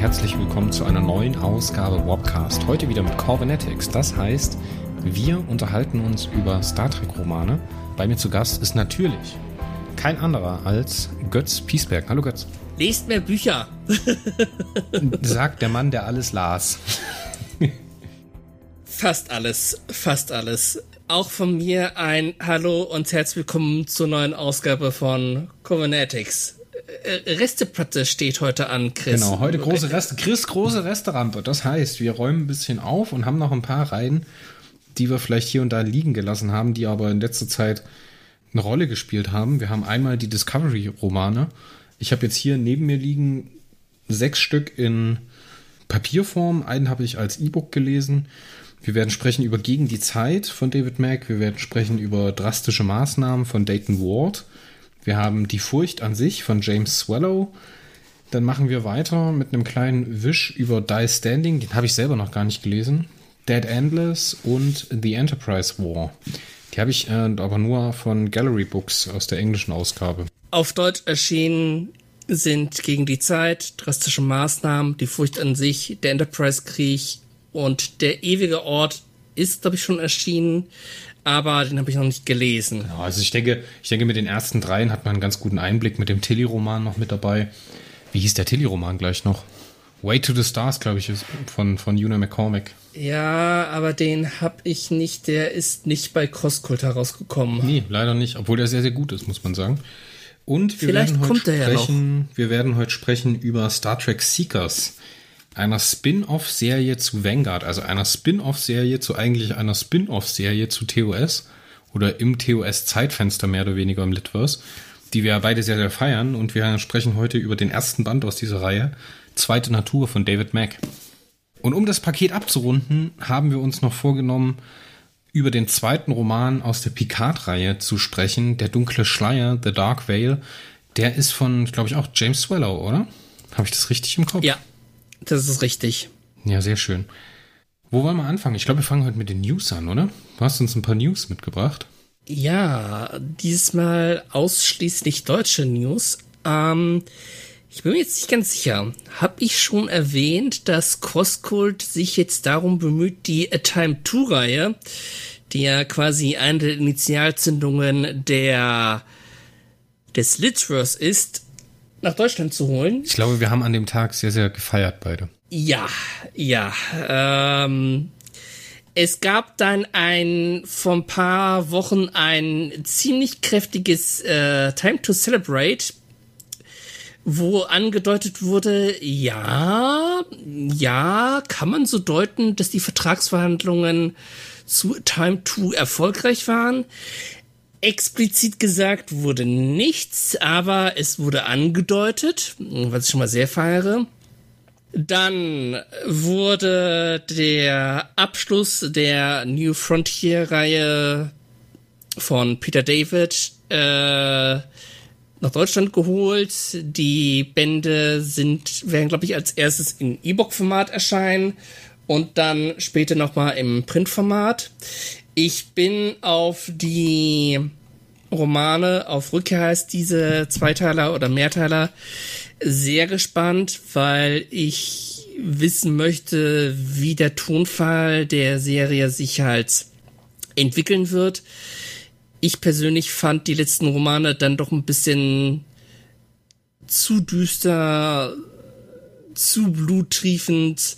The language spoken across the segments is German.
Herzlich willkommen zu einer neuen Ausgabe Wobcast. Heute wieder mit Corvinetics. Das heißt, wir unterhalten uns über Star Trek Romane. Bei mir zu Gast ist natürlich kein anderer als Götz Piesberg. Hallo Götz. Lest mehr Bücher. Sagt der Mann, der alles las. fast alles, fast alles. Auch von mir ein Hallo und herzlich willkommen zur neuen Ausgabe von Covenetics. Äh, Resteplatte steht heute an, Chris. Genau, heute große Reste. Chris, große Resterampe. Das heißt, wir räumen ein bisschen auf und haben noch ein paar Reihen, die wir vielleicht hier und da liegen gelassen haben, die aber in letzter Zeit eine Rolle gespielt haben. Wir haben einmal die Discovery-Romane. Ich habe jetzt hier neben mir liegen sechs Stück in Papierform. Einen habe ich als E-Book gelesen. Wir werden sprechen über Gegen die Zeit von David Mack. Wir werden sprechen über drastische Maßnahmen von Dayton Ward. Wir haben Die Furcht an sich von James Swallow. Dann machen wir weiter mit einem kleinen Wisch über Die Standing. Den habe ich selber noch gar nicht gelesen. Dead Endless und The Enterprise War. Die habe ich äh, aber nur von Gallery Books aus der englischen Ausgabe. Auf Deutsch erschienen sind Gegen die Zeit, Drastische Maßnahmen, Die Furcht an sich, Der Enterprise-Krieg und Der ewige Ort ist, glaube ich, schon erschienen aber den habe ich noch nicht gelesen. Genau, also ich denke, ich denke, mit den ersten dreien hat man einen ganz guten Einblick mit dem Tilly-Roman noch mit dabei. Wie hieß der Tilly-Roman gleich noch? Way to the Stars, glaube ich, ist von, von Una McCormick. Ja, aber den habe ich nicht. Der ist nicht bei Crosskult herausgekommen. Nee, leider nicht, obwohl der sehr, sehr gut ist, muss man sagen. Und wir Vielleicht werden heute sprechen, ja wir werden heute sprechen über Star Trek Seekers einer Spin-off-Serie zu Vanguard, also einer Spin-off-Serie zu eigentlich einer Spin-off-Serie zu TOS oder im TOS-Zeitfenster mehr oder weniger im Litverse, die wir beide sehr, sehr feiern und wir sprechen heute über den ersten Band aus dieser Reihe, Zweite Natur von David Mack. Und um das Paket abzurunden, haben wir uns noch vorgenommen, über den zweiten Roman aus der Picard-Reihe zu sprechen, Der dunkle Schleier, The Dark Veil. Der ist von, glaube ich, auch James Swallow, oder? Habe ich das richtig im Kopf? Ja, das ist richtig. Ja, sehr schön. Wo wollen wir anfangen? Ich glaube, wir fangen heute mit den News an, oder? Du hast uns ein paar News mitgebracht. Ja, diesmal ausschließlich deutsche News. Ähm, ich bin mir jetzt nicht ganz sicher. Hab ich schon erwähnt, dass Crosscult sich jetzt darum bemüht, die A Time 2 Reihe, die ja quasi eine der Initialzündungen der des Litverse ist, nach Deutschland zu holen. Ich glaube, wir haben an dem Tag sehr, sehr gefeiert beide. Ja, ja. Ähm, es gab dann ein vor ein paar Wochen ein ziemlich kräftiges äh, Time to Celebrate, wo angedeutet wurde, ja, ja, kann man so deuten, dass die Vertragsverhandlungen zu Time 2 erfolgreich waren. Explizit gesagt wurde nichts, aber es wurde angedeutet, was ich schon mal sehr feiere. Dann wurde der Abschluss der New Frontier-Reihe von Peter David äh, nach Deutschland geholt. Die Bände sind, werden, glaube ich, als erstes in E-Book-Format erscheinen und dann später nochmal im Print-Format. Ich bin auf die Romane, auf Rückkehr heißt diese Zweiteiler oder Mehrteiler, sehr gespannt, weil ich wissen möchte, wie der Tonfall der Serie sich halt entwickeln wird. Ich persönlich fand die letzten Romane dann doch ein bisschen zu düster, zu bluttriefend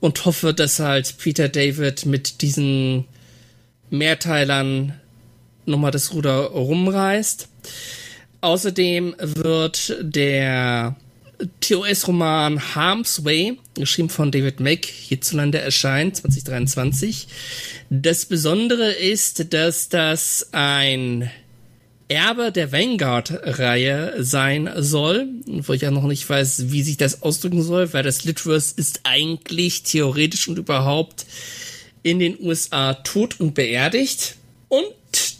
und hoffe, dass halt Peter David mit diesen Mehrteilern nochmal das Ruder rumreißt. Außerdem wird der TOS-Roman Harm's Way, geschrieben von David Mack, hierzulande erscheinen, 2023. Das Besondere ist, dass das ein Erbe der Vanguard-Reihe sein soll, wo ich ja noch nicht weiß, wie sich das ausdrücken soll, weil das Litverse ist eigentlich theoretisch und überhaupt in den USA tot und beerdigt. Und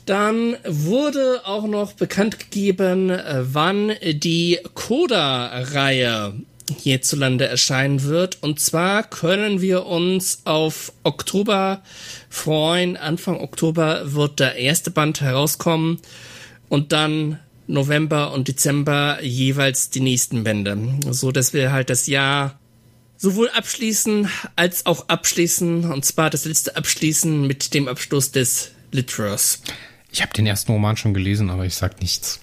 dann wurde auch noch bekannt gegeben, wann die Coda-Reihe hierzulande erscheinen wird. Und zwar können wir uns auf Oktober freuen. Anfang Oktober wird der erste Band herauskommen. Und dann November und Dezember jeweils die nächsten Bände. So dass wir halt das Jahr sowohl abschließen als auch abschließen. Und zwar das letzte abschließen mit dem Abschluss des Litverse. Ich habe den ersten Roman schon gelesen, aber ich sag nichts.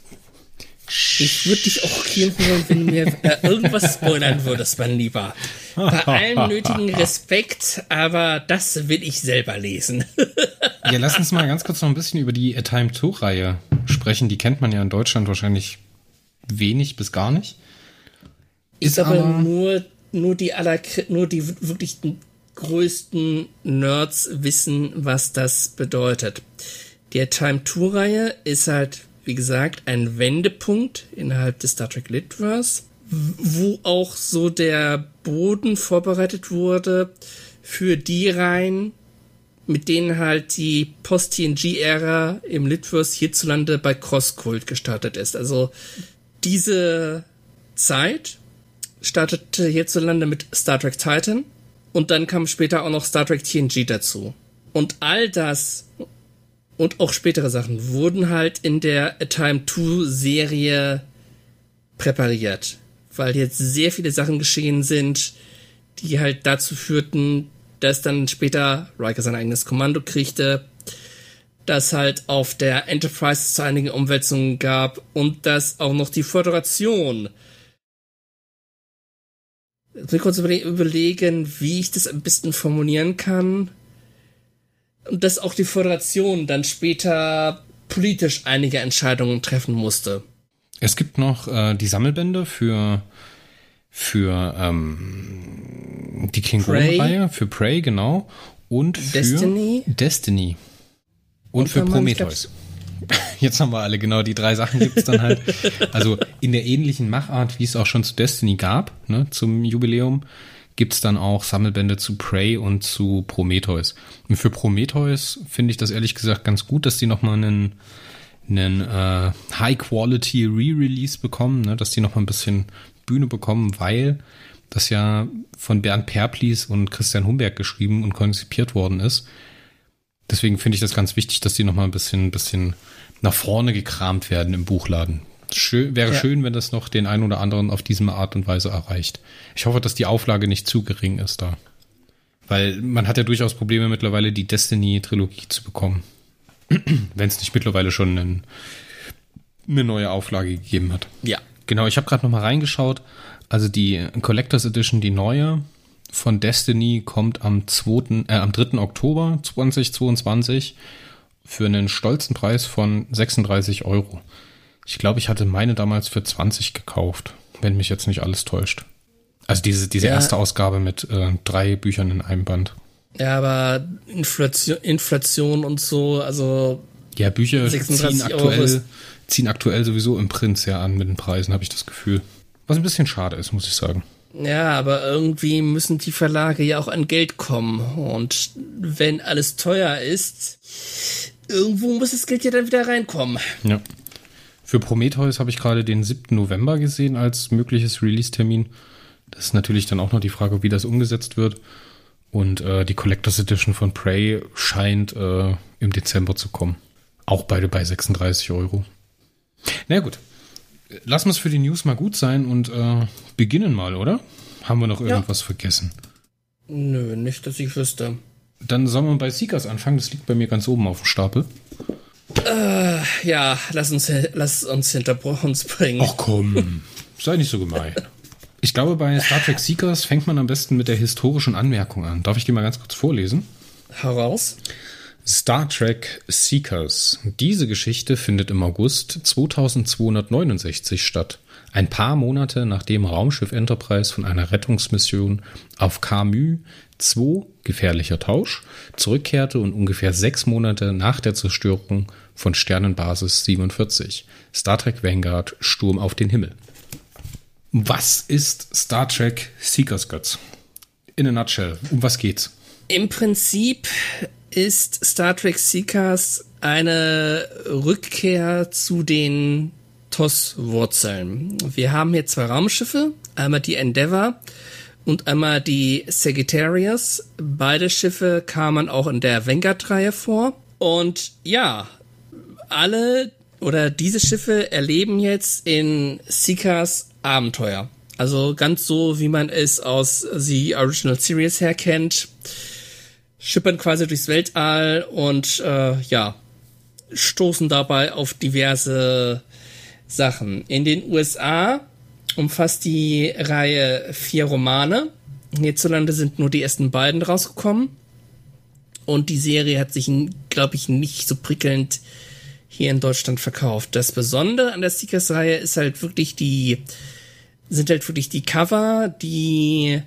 Ich würde dich auch hier holen, wenn du mir äh, irgendwas spoilern würdest, mein Lieber. Bei allem nötigen Respekt, aber das will ich selber lesen. ja, lass uns mal ganz kurz noch ein bisschen über die A Time 2-Reihe sprechen. Die kennt man ja in Deutschland wahrscheinlich wenig bis gar nicht. Ist, ist aber, aber, nur, nur die aller, nur die wirklich größten Nerds wissen, was das bedeutet. Die A Time 2-Reihe ist halt wie gesagt, ein Wendepunkt innerhalb des Star Trek Litverse, wo auch so der Boden vorbereitet wurde für die Reihen, mit denen halt die Post-TNG-Ära im Litverse hierzulande bei Crosskult gestartet ist. Also diese Zeit startete hierzulande mit Star Trek Titan und dann kam später auch noch Star Trek TNG dazu. Und all das und auch spätere Sachen wurden halt in der A Time 2 Serie präpariert, weil jetzt sehr viele Sachen geschehen sind, die halt dazu führten, dass dann später Riker sein eigenes Kommando kriegte, dass halt auf der Enterprise zu einigen Umwälzungen gab und dass auch noch die Föderation ich will kurz überlegen, wie ich das am besten formulieren kann und dass auch die Föderation dann später politisch einige Entscheidungen treffen musste. Es gibt noch äh, die Sammelbände für für ähm, die Klingonen-Reihe, für Prey, genau. Und für Destiny. Destiny. Und, und für Prometheus. Jetzt haben wir alle genau die drei Sachen gibt es dann halt. Also in der ähnlichen Machart, wie es auch schon zu Destiny gab, ne, zum Jubiläum, gibt es dann auch Sammelbände zu Prey und zu Prometheus. Und für Prometheus finde ich das ehrlich gesagt ganz gut, dass die nochmal einen, einen äh, High-Quality Re-Release bekommen, ne? dass die nochmal ein bisschen Bühne bekommen, weil das ja von Bernd Perplis und Christian Humberg geschrieben und konzipiert worden ist. Deswegen finde ich das ganz wichtig, dass die nochmal ein bisschen, ein bisschen nach vorne gekramt werden im Buchladen. Schön, wäre ja. schön, wenn das noch den einen oder anderen auf diese Art und Weise erreicht. Ich hoffe, dass die Auflage nicht zu gering ist da. Weil man hat ja durchaus Probleme mittlerweile, die Destiny-Trilogie zu bekommen. wenn es nicht mittlerweile schon einen, eine neue Auflage gegeben hat. Ja. Genau, ich habe gerade noch mal reingeschaut. Also die Collectors Edition, die neue von Destiny, kommt am 2., äh, am 3. Oktober 2022 für einen stolzen Preis von 36 Euro. Ich glaube, ich hatte meine damals für 20 gekauft, wenn mich jetzt nicht alles täuscht. Also diese, diese ja. erste Ausgabe mit äh, drei Büchern in einem Band. Ja, aber Inflation, Inflation und so, also. Ja, Bücher ziehen aktuell, ziehen aktuell sowieso im Print sehr an mit den Preisen, habe ich das Gefühl. Was ein bisschen schade ist, muss ich sagen. Ja, aber irgendwie müssen die Verlage ja auch an Geld kommen. Und wenn alles teuer ist, irgendwo muss das Geld ja dann wieder reinkommen. Ja. Für Prometheus habe ich gerade den 7. November gesehen als mögliches Release-Termin. Das ist natürlich dann auch noch die Frage, wie das umgesetzt wird. Und äh, die Collectors Edition von Prey scheint äh, im Dezember zu kommen. Auch beide bei 36 Euro. Na gut. Lassen wir es für die News mal gut sein und äh, beginnen mal, oder? Haben wir noch irgendwas ja. vergessen? Nö, nicht, dass ich wüsste. Dann sollen wir bei Seekers anfangen. Das liegt bei mir ganz oben auf dem Stapel. Äh, ja, lass uns, lass uns hinter uns bringen. Ach komm, sei nicht so gemein. Ich glaube, bei Star Trek Seekers fängt man am besten mit der historischen Anmerkung an. Darf ich die mal ganz kurz vorlesen? Heraus. Star Trek Seekers. Diese Geschichte findet im August 2269 statt. Ein paar Monate nachdem Raumschiff Enterprise von einer Rettungsmission auf Camus 2 gefährlicher Tausch zurückkehrte und ungefähr sechs Monate nach der Zerstörung von Sternenbasis 47 Star Trek Vanguard Sturm auf den Himmel. Was ist Star Trek Seekers Guts? In a nutshell, um was geht's? Im Prinzip ist Star Trek Seekers eine Rückkehr zu den TOS-Wurzeln. Wir haben hier zwei Raumschiffe, einmal die Endeavour und einmal die Sagittarius. Beide Schiffe kamen auch in der Vanguard-Reihe vor. Und ja, alle oder diese Schiffe erleben jetzt in Seekers Abenteuer. Also ganz so, wie man es aus The Original Series her kennt. Schippern quasi durchs Weltall und äh, ja, stoßen dabei auf diverse Sachen. In den USA umfasst die Reihe vier Romane. Hierzulande sind nur die ersten beiden rausgekommen. Und die Serie hat sich, glaube ich, nicht so prickelnd hier in Deutschland verkauft. Das Besondere an der Seekers-Reihe ist halt wirklich die, sind halt wirklich die Cover, die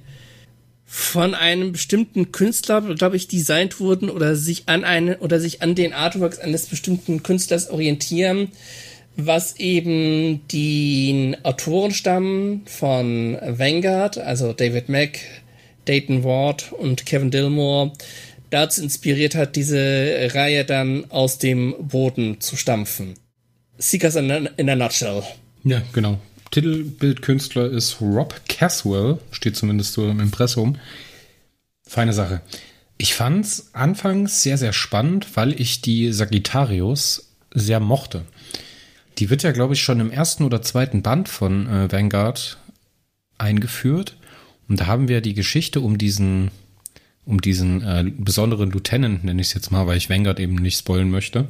von einem bestimmten Künstler, glaube ich, designt wurden oder sich an eine oder sich an den Artworks eines bestimmten Künstlers orientieren, was eben den Autorenstamm von Vanguard, also David Mack, Dayton Ward und Kevin Dillmore, dazu inspiriert hat, diese Reihe dann aus dem Boden zu stampfen. Seekers in a, in a nutshell. Ja, genau. Titelbildkünstler ist Rob Caswell, steht zumindest so im Impressum. Feine Sache. Ich fand's anfangs sehr, sehr spannend, weil ich die Sagittarius sehr mochte. Die wird ja, glaube ich, schon im ersten oder zweiten Band von äh, Vanguard eingeführt. Und da haben wir die Geschichte um diesen, um diesen äh, besonderen Lieutenant, nenne ich es jetzt mal, weil ich Vanguard eben nicht spoilen möchte.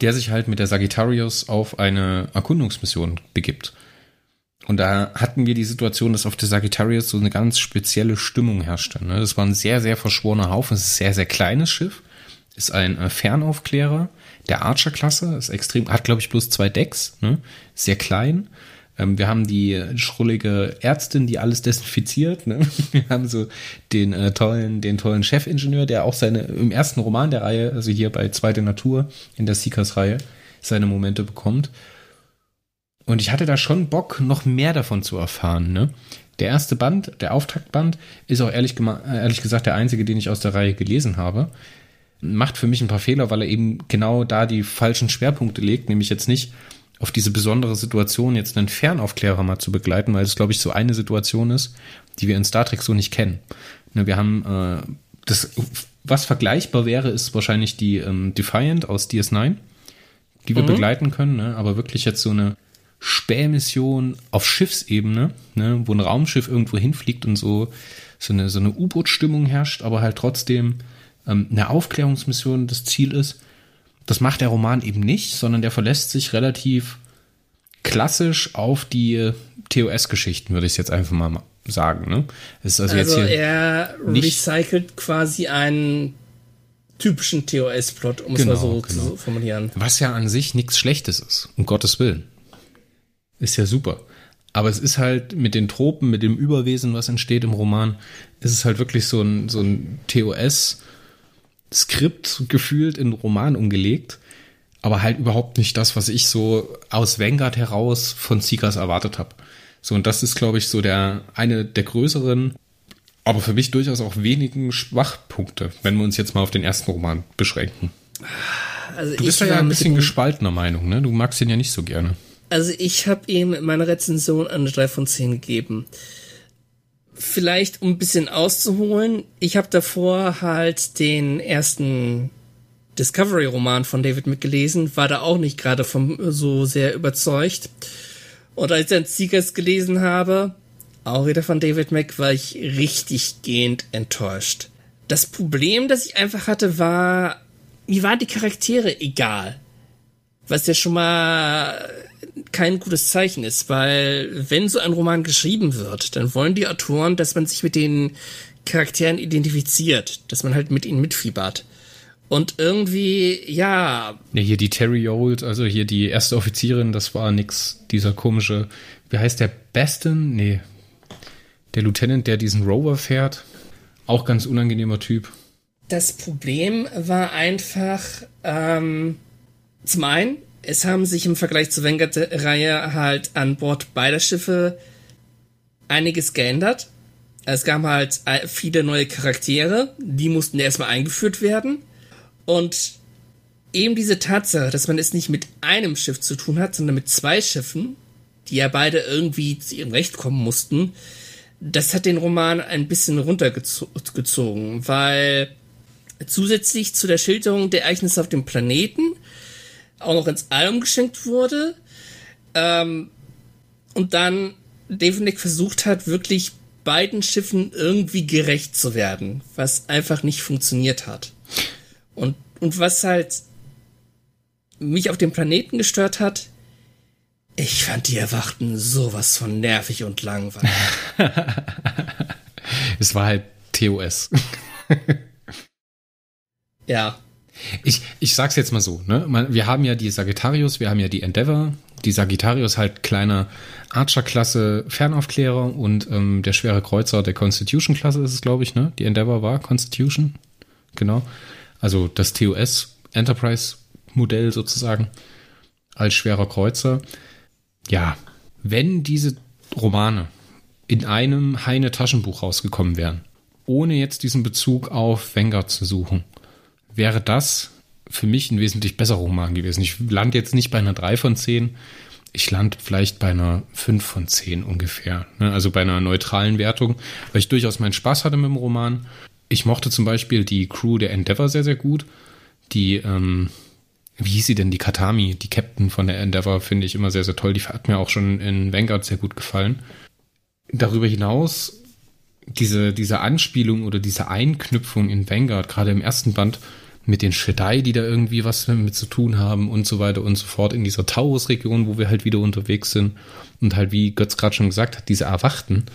Der sich halt mit der Sagittarius auf eine Erkundungsmission begibt. Und da hatten wir die Situation, dass auf der Sagittarius so eine ganz spezielle Stimmung herrschte. Ne? Das war ein sehr, sehr verschworener Haufen. Es ist ein sehr, sehr kleines Schiff. Ist ein äh, Fernaufklärer der Archer-Klasse. Ist extrem, hat glaube ich bloß zwei Decks. Ne? Sehr klein. Ähm, wir haben die schrullige Ärztin, die alles desinfiziert. Ne? Wir haben so den äh, tollen, den tollen Chefingenieur, der auch seine im ersten Roman der Reihe, also hier bei Zweite Natur in der Seekers-Reihe, seine Momente bekommt. Und ich hatte da schon Bock, noch mehr davon zu erfahren. Ne? Der erste Band, der Auftaktband, ist auch ehrlich, ehrlich gesagt der einzige, den ich aus der Reihe gelesen habe. Macht für mich ein paar Fehler, weil er eben genau da die falschen Schwerpunkte legt, nämlich jetzt nicht auf diese besondere Situation jetzt einen Fernaufklärer mal zu begleiten, weil es, glaube ich, so eine Situation ist, die wir in Star Trek so nicht kennen. Ne, wir haben äh, das, was vergleichbar wäre, ist wahrscheinlich die ähm, Defiant aus DS9, die wir mhm. begleiten können, ne? aber wirklich jetzt so eine Spähmission auf Schiffsebene, ne? wo ein Raumschiff irgendwo hinfliegt und so, so eine, so eine U-Boot-Stimmung herrscht, aber halt trotzdem ähm, eine Aufklärungsmission das Ziel ist das macht der Roman eben nicht, sondern der verlässt sich relativ klassisch auf die TOS-Geschichten, würde ich jetzt einfach mal sagen. Ne? also, also er recycelt quasi einen typischen TOS-Plot, um genau, es mal so genau. zu formulieren. Was ja an sich nichts Schlechtes ist, um Gottes Willen. Ist ja super. Aber es ist halt mit den Tropen, mit dem Überwesen, was entsteht im Roman, ist es halt wirklich so ein, so ein TOS- Skript gefühlt in Roman umgelegt, aber halt überhaupt nicht das, was ich so aus Vanguard heraus von Seekers erwartet habe. So, und das ist, glaube ich, so der eine der größeren, aber für mich durchaus auch wenigen Schwachpunkte, wenn wir uns jetzt mal auf den ersten Roman beschränken. Also du bist ja ein bisschen gespaltener Meinung, ne? Du magst ihn ja nicht so gerne. Also ich habe ihm in meiner Rezension eine 3 von 10 gegeben vielleicht um ein bisschen auszuholen, ich habe davor halt den ersten Discovery-Roman von David mitgelesen, war da auch nicht gerade vom so sehr überzeugt. Und als ich dann Seekers gelesen habe, auch wieder von David Mack, war ich richtig gehend enttäuscht. Das Problem, das ich einfach hatte, war, mir waren die Charaktere egal. Was ja schon mal kein gutes Zeichen ist, weil wenn so ein Roman geschrieben wird, dann wollen die Autoren, dass man sich mit den Charakteren identifiziert, dass man halt mit ihnen mitfiebert. Und irgendwie, ja. Ja, hier die Terry Old, also hier die erste Offizierin, das war nix, dieser komische, wie heißt der, Baston? Nee. Der Lieutenant, der diesen Rover fährt. Auch ganz unangenehmer Typ. Das Problem war einfach, ähm, zum einen, es haben sich im Vergleich zur Vanguard-Reihe halt an Bord beider Schiffe einiges geändert. Es gab halt äh, viele neue Charaktere, die mussten erstmal eingeführt werden. Und eben diese Tatsache, dass man es nicht mit einem Schiff zu tun hat, sondern mit zwei Schiffen, die ja beide irgendwie zu ihrem Recht kommen mussten, das hat den Roman ein bisschen runtergezogen, weil zusätzlich zu der Schilderung der Ereignisse auf dem Planeten auch noch ins All umgeschenkt wurde. Ähm, und dann David Nick versucht hat, wirklich beiden Schiffen irgendwie gerecht zu werden, was einfach nicht funktioniert hat. Und, und was halt mich auf dem Planeten gestört hat, ich fand die Erwachten sowas von nervig und langweilig. es war halt TOS. ja. Ich, ich sag's jetzt mal so, ne? Wir haben ja die Sagittarius, wir haben ja die Endeavor. Die Sagittarius halt kleiner Archer-Klasse Fernaufklärer und ähm, der schwere Kreuzer der Constitution-Klasse ist es, glaube ich, ne? Die Endeavor war Constitution. Genau. Also das TOS Enterprise-Modell sozusagen als schwerer Kreuzer. Ja, wenn diese Romane in einem Heine-Taschenbuch rausgekommen wären, ohne jetzt diesen Bezug auf Vanguard zu suchen, wäre das für mich ein wesentlich besserer Roman gewesen. Ich lande jetzt nicht bei einer 3 von 10, ich lande vielleicht bei einer 5 von 10 ungefähr. Ne? Also bei einer neutralen Wertung, weil ich durchaus meinen Spaß hatte mit dem Roman. Ich mochte zum Beispiel die Crew der Endeavor sehr, sehr gut. Die, ähm, wie hieß sie denn, die Katami, die Captain von der Endeavor, finde ich immer sehr, sehr toll. Die hat mir auch schon in Vanguard sehr gut gefallen. Darüber hinaus, diese, diese Anspielung oder diese Einknüpfung in Vanguard, gerade im ersten Band, mit den Shedai, die da irgendwie was mit zu tun haben und so weiter und so fort in dieser Taurus-Region, wo wir halt wieder unterwegs sind und halt, wie Götz gerade schon gesagt hat, diese Erwachten,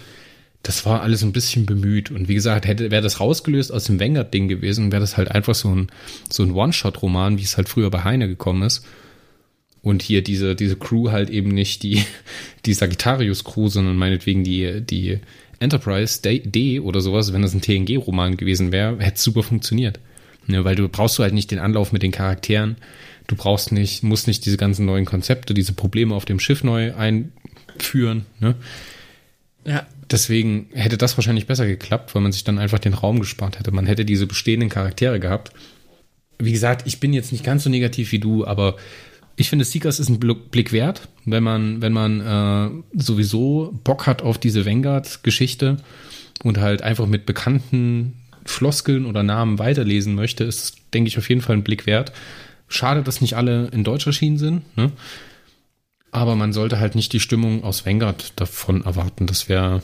das war alles ein bisschen bemüht. Und wie gesagt, hätte, wäre das rausgelöst aus dem Wenger-Ding gewesen, wäre das halt einfach so ein, so ein One-Shot-Roman, wie es halt früher bei Heine gekommen ist. Und hier diese, diese Crew halt eben nicht die, die Sagittarius-Crew, sondern meinetwegen die, die Enterprise D, D oder sowas, wenn das ein TNG-Roman gewesen wäre, hätte super funktioniert. Ne, weil du brauchst du halt nicht den Anlauf mit den Charakteren. Du brauchst nicht, musst nicht diese ganzen neuen Konzepte, diese Probleme auf dem Schiff neu einführen. Ne? Ja. Deswegen hätte das wahrscheinlich besser geklappt, weil man sich dann einfach den Raum gespart hätte. Man hätte diese bestehenden Charaktere gehabt. Wie gesagt, ich bin jetzt nicht ganz so negativ wie du, aber ich finde, Seekers ist ein Blick wert, wenn man, wenn man äh, sowieso Bock hat auf diese Vanguard-Geschichte und halt einfach mit bekannten Floskeln oder Namen weiterlesen möchte, ist, denke ich, auf jeden Fall ein Blick wert. Schade, dass nicht alle in Deutsch erschienen sind, ne? Aber man sollte halt nicht die Stimmung aus Vanguard davon erwarten. Das wäre,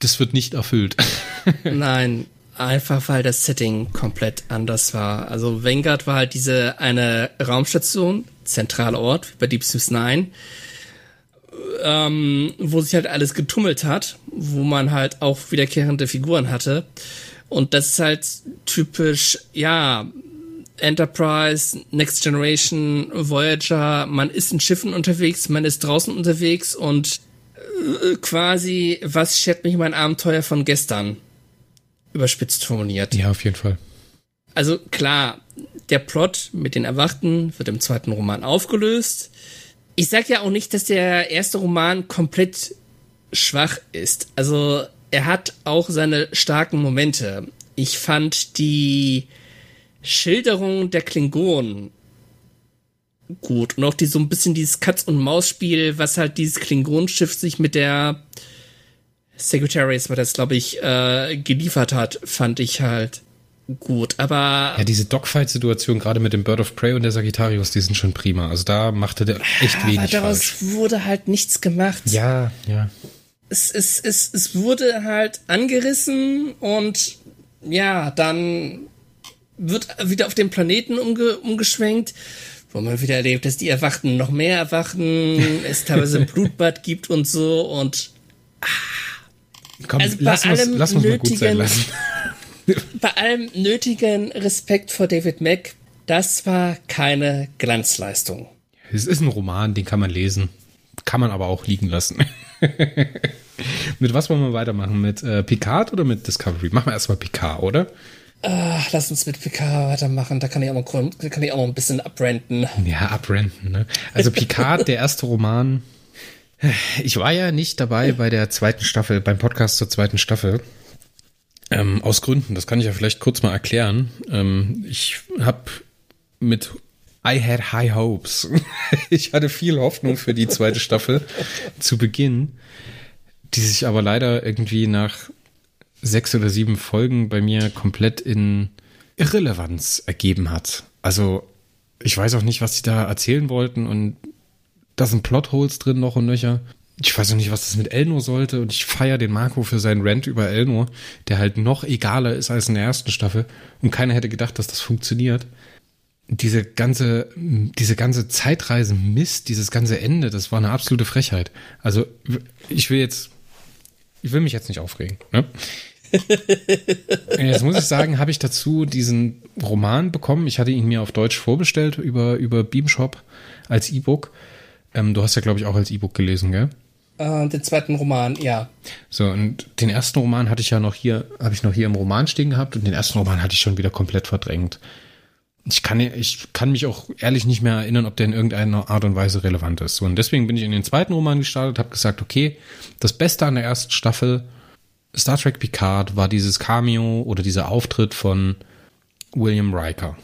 das wird nicht erfüllt. Nein, einfach weil das Setting komplett anders war. Also Vanguard war halt diese eine Raumstation, zentraler Ort, wie bei Deep Space Nine, ähm, wo sich halt alles getummelt hat, wo man halt auch wiederkehrende Figuren hatte. Und das ist halt typisch, ja, Enterprise, Next Generation, Voyager, man ist in Schiffen unterwegs, man ist draußen unterwegs und äh, quasi, was schert mich mein Abenteuer von gestern? Überspitzt formuliert. Ja, auf jeden Fall. Also klar, der Plot mit den Erwachten wird im zweiten Roman aufgelöst. Ich sag ja auch nicht, dass der erste Roman komplett schwach ist. Also er hat auch seine starken Momente. Ich fand die Schilderung der Klingonen gut und auch die so ein bisschen dieses Katz und Maus Spiel, was halt dieses Klingonenschiff sich mit der Secretaries, war das glaube ich äh, geliefert hat, fand ich halt gut. Aber ja, diese Dogfight-Situation gerade mit dem Bird of Prey und der Sagittarius, die sind schon prima. Also da machte der echt wenig aber daraus falsch. wurde halt nichts gemacht. Ja, ja es, es, es, es wurde halt angerissen und ja, dann wird wieder auf den Planeten umge umgeschwenkt, wo man wieder erlebt, dass die Erwachten noch mehr erwachen, es teilweise ein Blutbad gibt und so und ah, Komm, also lass bei allem lass nötigen, bei allem nötigen Respekt vor David Mack, das war keine Glanzleistung. Es ist ein Roman, den kann man lesen, kann man aber auch liegen lassen. mit was wollen wir weitermachen? Mit äh, Picard oder mit Discovery? Machen wir erstmal Picard, oder? Uh, lass uns mit Picard weitermachen. Da kann ich auch noch, kann ich auch noch ein bisschen abrenten. Ja, abrenten. Ne? Also Picard, der erste Roman. Ich war ja nicht dabei bei der zweiten Staffel, beim Podcast zur zweiten Staffel. Ähm, aus Gründen, das kann ich ja vielleicht kurz mal erklären. Ähm, ich habe mit I had high hopes. ich hatte viel Hoffnung für die zweite Staffel zu Beginn, die sich aber leider irgendwie nach sechs oder sieben Folgen bei mir komplett in Irrelevanz ergeben hat. Also, ich weiß auch nicht, was sie da erzählen wollten und da sind Plotholes drin noch und nöcher. Ich weiß auch nicht, was das mit Elnor sollte und ich feiere den Marco für seinen Rant über Elnor, der halt noch egaler ist als in der ersten Staffel und keiner hätte gedacht, dass das funktioniert. Diese ganze, diese ganze Zeitreisen-Mist, dieses ganze Ende, das war eine absolute Frechheit. Also, ich will jetzt, ich will mich jetzt nicht aufregen, ne? Jetzt muss ich sagen, habe ich dazu diesen Roman bekommen. Ich hatte ihn mir auf Deutsch vorbestellt über, über Beamshop als E-Book. Ähm, du hast ja, glaube ich, auch als E-Book gelesen, gell? Äh, den zweiten Roman, ja. So, und den ersten Roman hatte ich ja noch hier, habe ich noch hier im Roman stehen gehabt und den ersten Roman hatte ich schon wieder komplett verdrängt. Ich kann, ich kann mich auch ehrlich nicht mehr erinnern, ob der in irgendeiner Art und Weise relevant ist. Und deswegen bin ich in den zweiten Roman gestartet, habe gesagt, okay, das Beste an der ersten Staffel Star Trek Picard war dieses Cameo oder dieser Auftritt von William Riker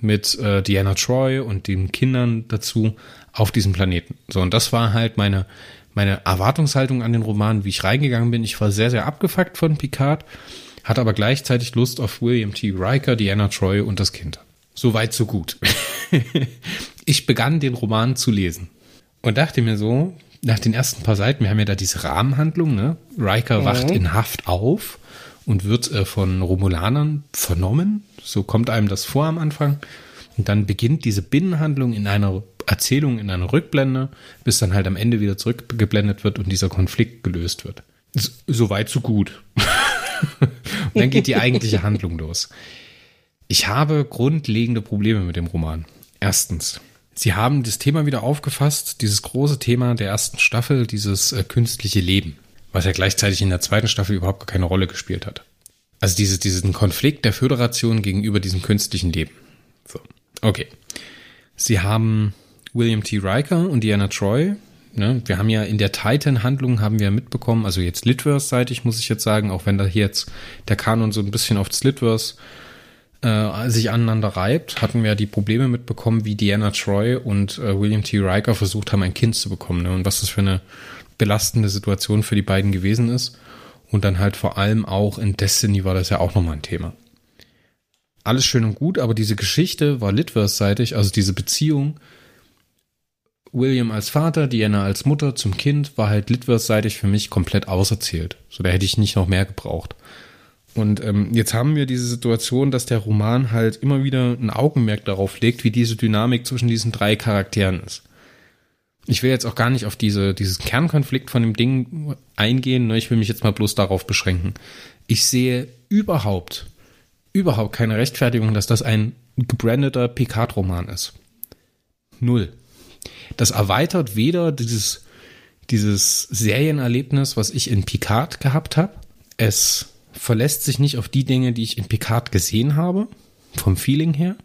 mit äh, Diana Troy und den Kindern dazu auf diesem Planeten. So, und das war halt meine, meine Erwartungshaltung an den Roman, wie ich reingegangen bin. Ich war sehr, sehr abgefuckt von Picard, hatte aber gleichzeitig Lust auf William T. Riker, Diana Troy und das Kind. So weit, so gut. ich begann den Roman zu lesen und dachte mir so, nach den ersten paar Seiten, wir haben ja da diese Rahmenhandlung, ne? Riker mhm. wacht in Haft auf und wird äh, von Romulanern vernommen. So kommt einem das vor am Anfang. Und dann beginnt diese Binnenhandlung in einer Erzählung, in einer Rückblende, bis dann halt am Ende wieder zurückgeblendet wird und dieser Konflikt gelöst wird. So weit, so gut. und dann geht die eigentliche Handlung los. Ich habe grundlegende Probleme mit dem Roman. Erstens, Sie haben das Thema wieder aufgefasst, dieses große Thema der ersten Staffel, dieses äh, künstliche Leben, was ja gleichzeitig in der zweiten Staffel überhaupt keine Rolle gespielt hat. Also diese, diesen Konflikt der Föderation gegenüber diesem künstlichen Leben. So, okay. Sie haben William T. Riker und Diana Troy. Ne? Wir haben ja in der Titan-Handlung haben wir mitbekommen, also jetzt Litverse-seitig muss ich jetzt sagen, auch wenn da hier jetzt der Kanon so ein bisschen auf Litverse äh, sich aneinander reibt, hatten wir die Probleme mitbekommen, wie Diana Troy und äh, William T. Riker versucht haben, ein Kind zu bekommen. Ne? Und was das für eine belastende Situation für die beiden gewesen ist. Und dann halt vor allem auch in Destiny war das ja auch nochmal ein Thema. Alles schön und gut, aber diese Geschichte war Litverse-seitig, also diese Beziehung William als Vater, Diana als Mutter zum Kind war halt Litverse-seitig für mich komplett auserzählt. So, da hätte ich nicht noch mehr gebraucht. Und ähm, jetzt haben wir diese Situation, dass der Roman halt immer wieder ein Augenmerk darauf legt, wie diese Dynamik zwischen diesen drei Charakteren ist. Ich will jetzt auch gar nicht auf diese, dieses Kernkonflikt von dem Ding eingehen, ne? ich will mich jetzt mal bloß darauf beschränken. Ich sehe überhaupt, überhaupt keine Rechtfertigung, dass das ein gebrandeter Picard-Roman ist. Null. Das erweitert weder dieses, dieses Serienerlebnis, was ich in Picard gehabt habe. Es verlässt sich nicht auf die Dinge, die ich in Picard gesehen habe, vom Feeling her,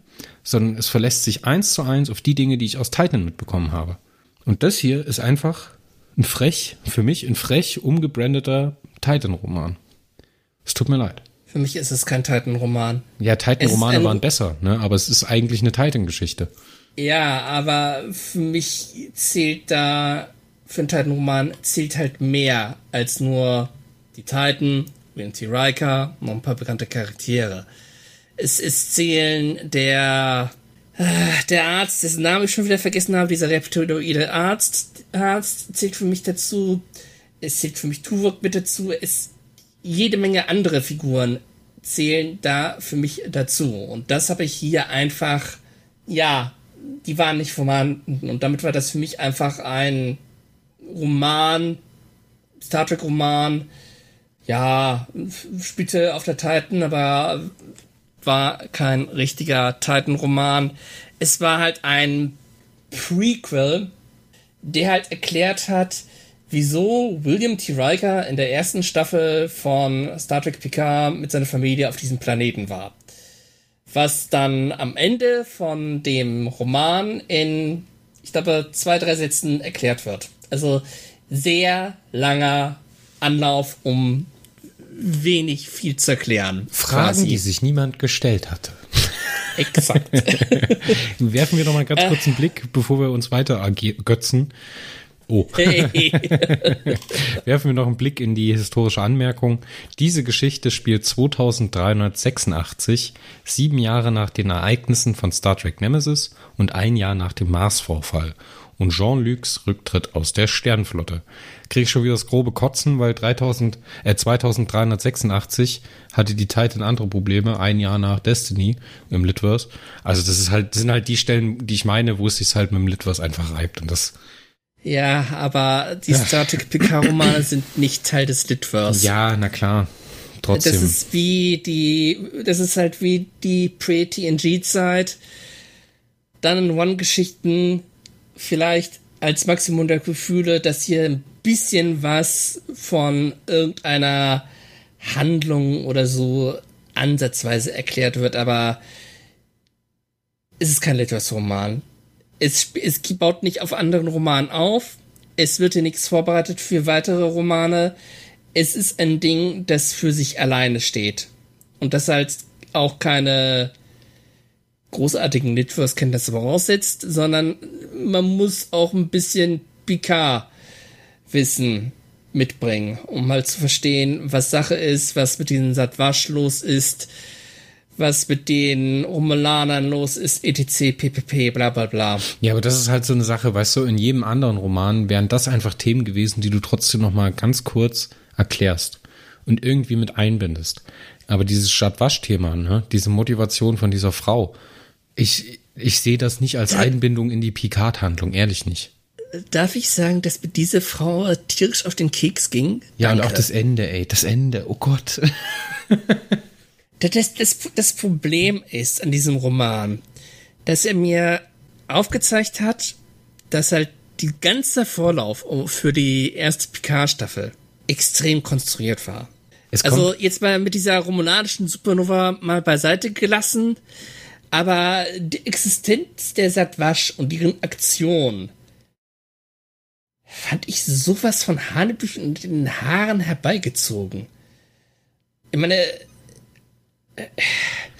sondern es verlässt sich eins zu eins auf die Dinge, die ich aus Titan mitbekommen habe. Und das hier ist einfach ein frech, für mich ein frech umgebrandeter Titan-Roman. Es tut mir leid. Für mich ist es kein Titan-Roman. Ja, Titan-Romane waren besser, ne? aber es ist eigentlich eine Titan-Geschichte. Ja, aber für mich zählt da, für einen Titan-Roman zählt halt mehr als nur die Titan T. Riker, noch ein paar bekannte Charaktere. Es ist zählen der äh, der Arzt, dessen Namen ich schon wieder vergessen habe, dieser reptiloide Arzt, Arzt zählt für mich dazu. Es zählt für mich Tuvok mit dazu. Es jede Menge andere Figuren zählen da für mich dazu. Und das habe ich hier einfach, ja, die waren nicht vorhanden. Und damit war das für mich einfach ein Roman, Star Trek Roman, ja, spielte auf der Titan, aber war kein richtiger Titan-Roman. Es war halt ein Prequel, der halt erklärt hat, wieso William T. Riker in der ersten Staffel von Star Trek Picard mit seiner Familie auf diesem Planeten war. Was dann am Ende von dem Roman in, ich glaube, zwei, drei Sätzen erklärt wird. Also sehr langer Anlauf, um wenig viel zu erklären. Fragen, quasi. die sich niemand gestellt hatte. Exakt. Werfen wir noch mal ganz kurz einen Blick, bevor wir uns weiter götzen. Oh. Hey. Werfen wir noch einen Blick in die historische Anmerkung. Diese Geschichte spielt 2386, sieben Jahre nach den Ereignissen von Star Trek Nemesis und ein Jahr nach dem Mars-Vorfall und Jean-Lucs Rücktritt aus der Sternenflotte. Krieg ich schon wieder das grobe Kotzen, weil 3000, äh, 2386 hatte die Titan andere Probleme, ein Jahr nach Destiny im Litverse. Also das ist halt, das sind halt die Stellen, die ich meine, wo es sich halt mit dem Litverse einfach reibt und das ja, aber die Star Trek PK-Romane sind nicht Teil des Litverse. Ja, na klar. Trotzdem. Das ist wie die, das ist halt wie die Pre-TNG-Zeit. Dann in One-Geschichten vielleicht als Maximum der Gefühle, dass hier ein bisschen was von irgendeiner Handlung oder so ansatzweise erklärt wird, aber es ist kein Literaturroman. Es, es baut nicht auf anderen Romanen auf. Es wird hier nichts vorbereitet für weitere Romane. Es ist ein Ding, das für sich alleine steht. Und das halt auch keine großartigen Litverse-Kenntnisse voraussetzt, sondern man muss auch ein bisschen Picard-Wissen mitbringen, um halt zu verstehen, was Sache ist, was mit diesen Satwasch los ist, was mit den Romulanern los ist, etc., ppp, bla bla bla. Ja, aber das ist halt so eine Sache, weißt du, in jedem anderen Roman wären das einfach Themen gewesen, die du trotzdem noch mal ganz kurz erklärst und irgendwie mit einbindest. Aber dieses Stadtwasch-Thema, ne, diese Motivation von dieser Frau, ich, ich sehe das nicht als Einbindung in die Picard-Handlung, ehrlich nicht. Darf ich sagen, dass mir diese Frau tierisch auf den Keks ging? Ja, Danke. und auch das Ende, ey, das Ende, oh Gott. das, das, das Problem ist an diesem Roman, dass er mir aufgezeigt hat, dass halt die ganze Vorlauf für die erste Picard-Staffel extrem konstruiert war. also jetzt mal mit dieser romanischen Supernova mal beiseite gelassen, aber die Existenz der Satwasch und deren Aktion fand ich sowas von Hanebüchen und den Haaren herbeigezogen. Ich meine. Äh,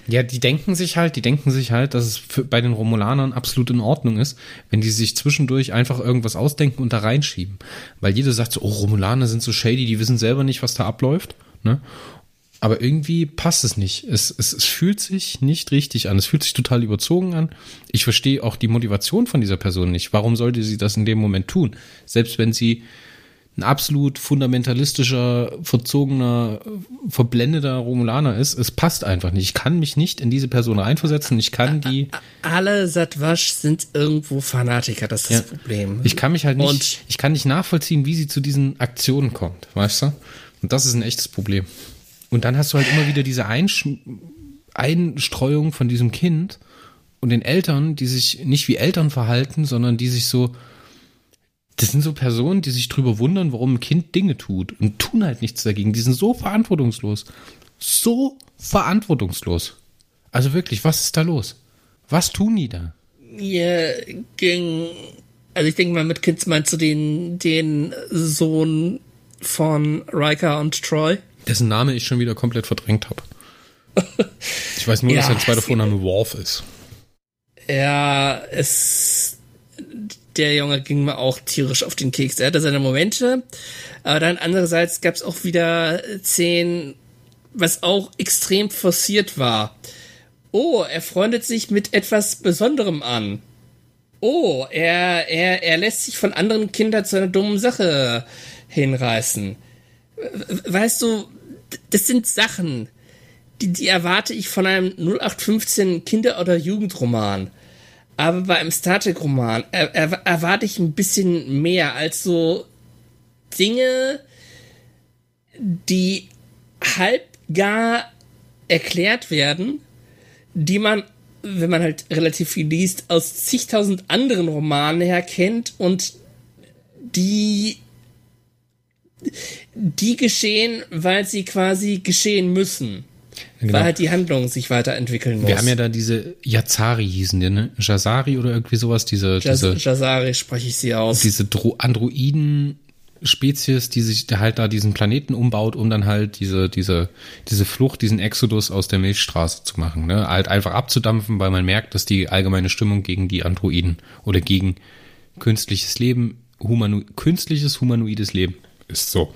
ja, die denken sich halt, die denken sich halt, dass es für, bei den Romulanern absolut in Ordnung ist, wenn die sich zwischendurch einfach irgendwas ausdenken und da reinschieben. Weil jeder sagt so, oh, Romulaner sind so shady, die wissen selber nicht, was da abläuft. Ne? Aber irgendwie passt es nicht. Es, es, es fühlt sich nicht richtig an. Es fühlt sich total überzogen an. Ich verstehe auch die Motivation von dieser Person nicht. Warum sollte sie das in dem Moment tun? Selbst wenn sie ein absolut fundamentalistischer, verzogener, verblendeter Romulaner ist, es passt einfach nicht. Ich kann mich nicht in diese Person reinversetzen. Ich kann die. Alle Satwasch sind irgendwo Fanatiker, das ist ja, das Problem. Ich kann mich halt nicht, Und ich kann nicht nachvollziehen, wie sie zu diesen Aktionen kommt, weißt du? Und das ist ein echtes Problem. Und dann hast du halt immer wieder diese Einsch Einstreuung von diesem Kind und den Eltern, die sich nicht wie Eltern verhalten, sondern die sich so, das sind so Personen, die sich drüber wundern, warum ein Kind Dinge tut und tun halt nichts dagegen. Die sind so verantwortungslos. So verantwortungslos. Also wirklich, was ist da los? Was tun die da? Ja, ging. Also ich denke mal, mit Kids meinst du den, den Sohn von Riker und Troy? Dessen Name ich schon wieder komplett verdrängt habe. Ich weiß nur, ja, dass sein zweiter Vorname Worf ist. Ja, es. Der Junge ging mir auch tierisch auf den Keks. Er hatte seine Momente, aber dann andererseits gab es auch wieder zehn, was auch extrem forciert war. Oh, er freundet sich mit etwas Besonderem an. Oh, er, er, er lässt sich von anderen Kindern zu einer dummen Sache hinreißen. Weißt du, das sind Sachen, die, die erwarte ich von einem 0815 Kinder- oder Jugendroman. Aber bei einem Star Trek-Roman er, er, erwarte ich ein bisschen mehr als so Dinge, die halb gar erklärt werden, die man, wenn man halt relativ viel liest, aus zigtausend anderen Romanen her kennt und die die geschehen, weil sie quasi geschehen müssen. Genau. Weil halt die Handlung sich weiterentwickeln muss. Wir haben ja da diese Yazari hießen die, ne? Jazari oder irgendwie sowas, diese, Jaz diese Jazari spreche ich sie aus. Diese Dro Androiden Spezies, die sich halt da diesen Planeten umbaut, um dann halt diese, diese, diese Flucht, diesen Exodus aus der Milchstraße zu machen, ne? Halt einfach abzudampfen, weil man merkt, dass die allgemeine Stimmung gegen die Androiden oder gegen künstliches Leben humano künstliches humanoides Leben ist. So. Und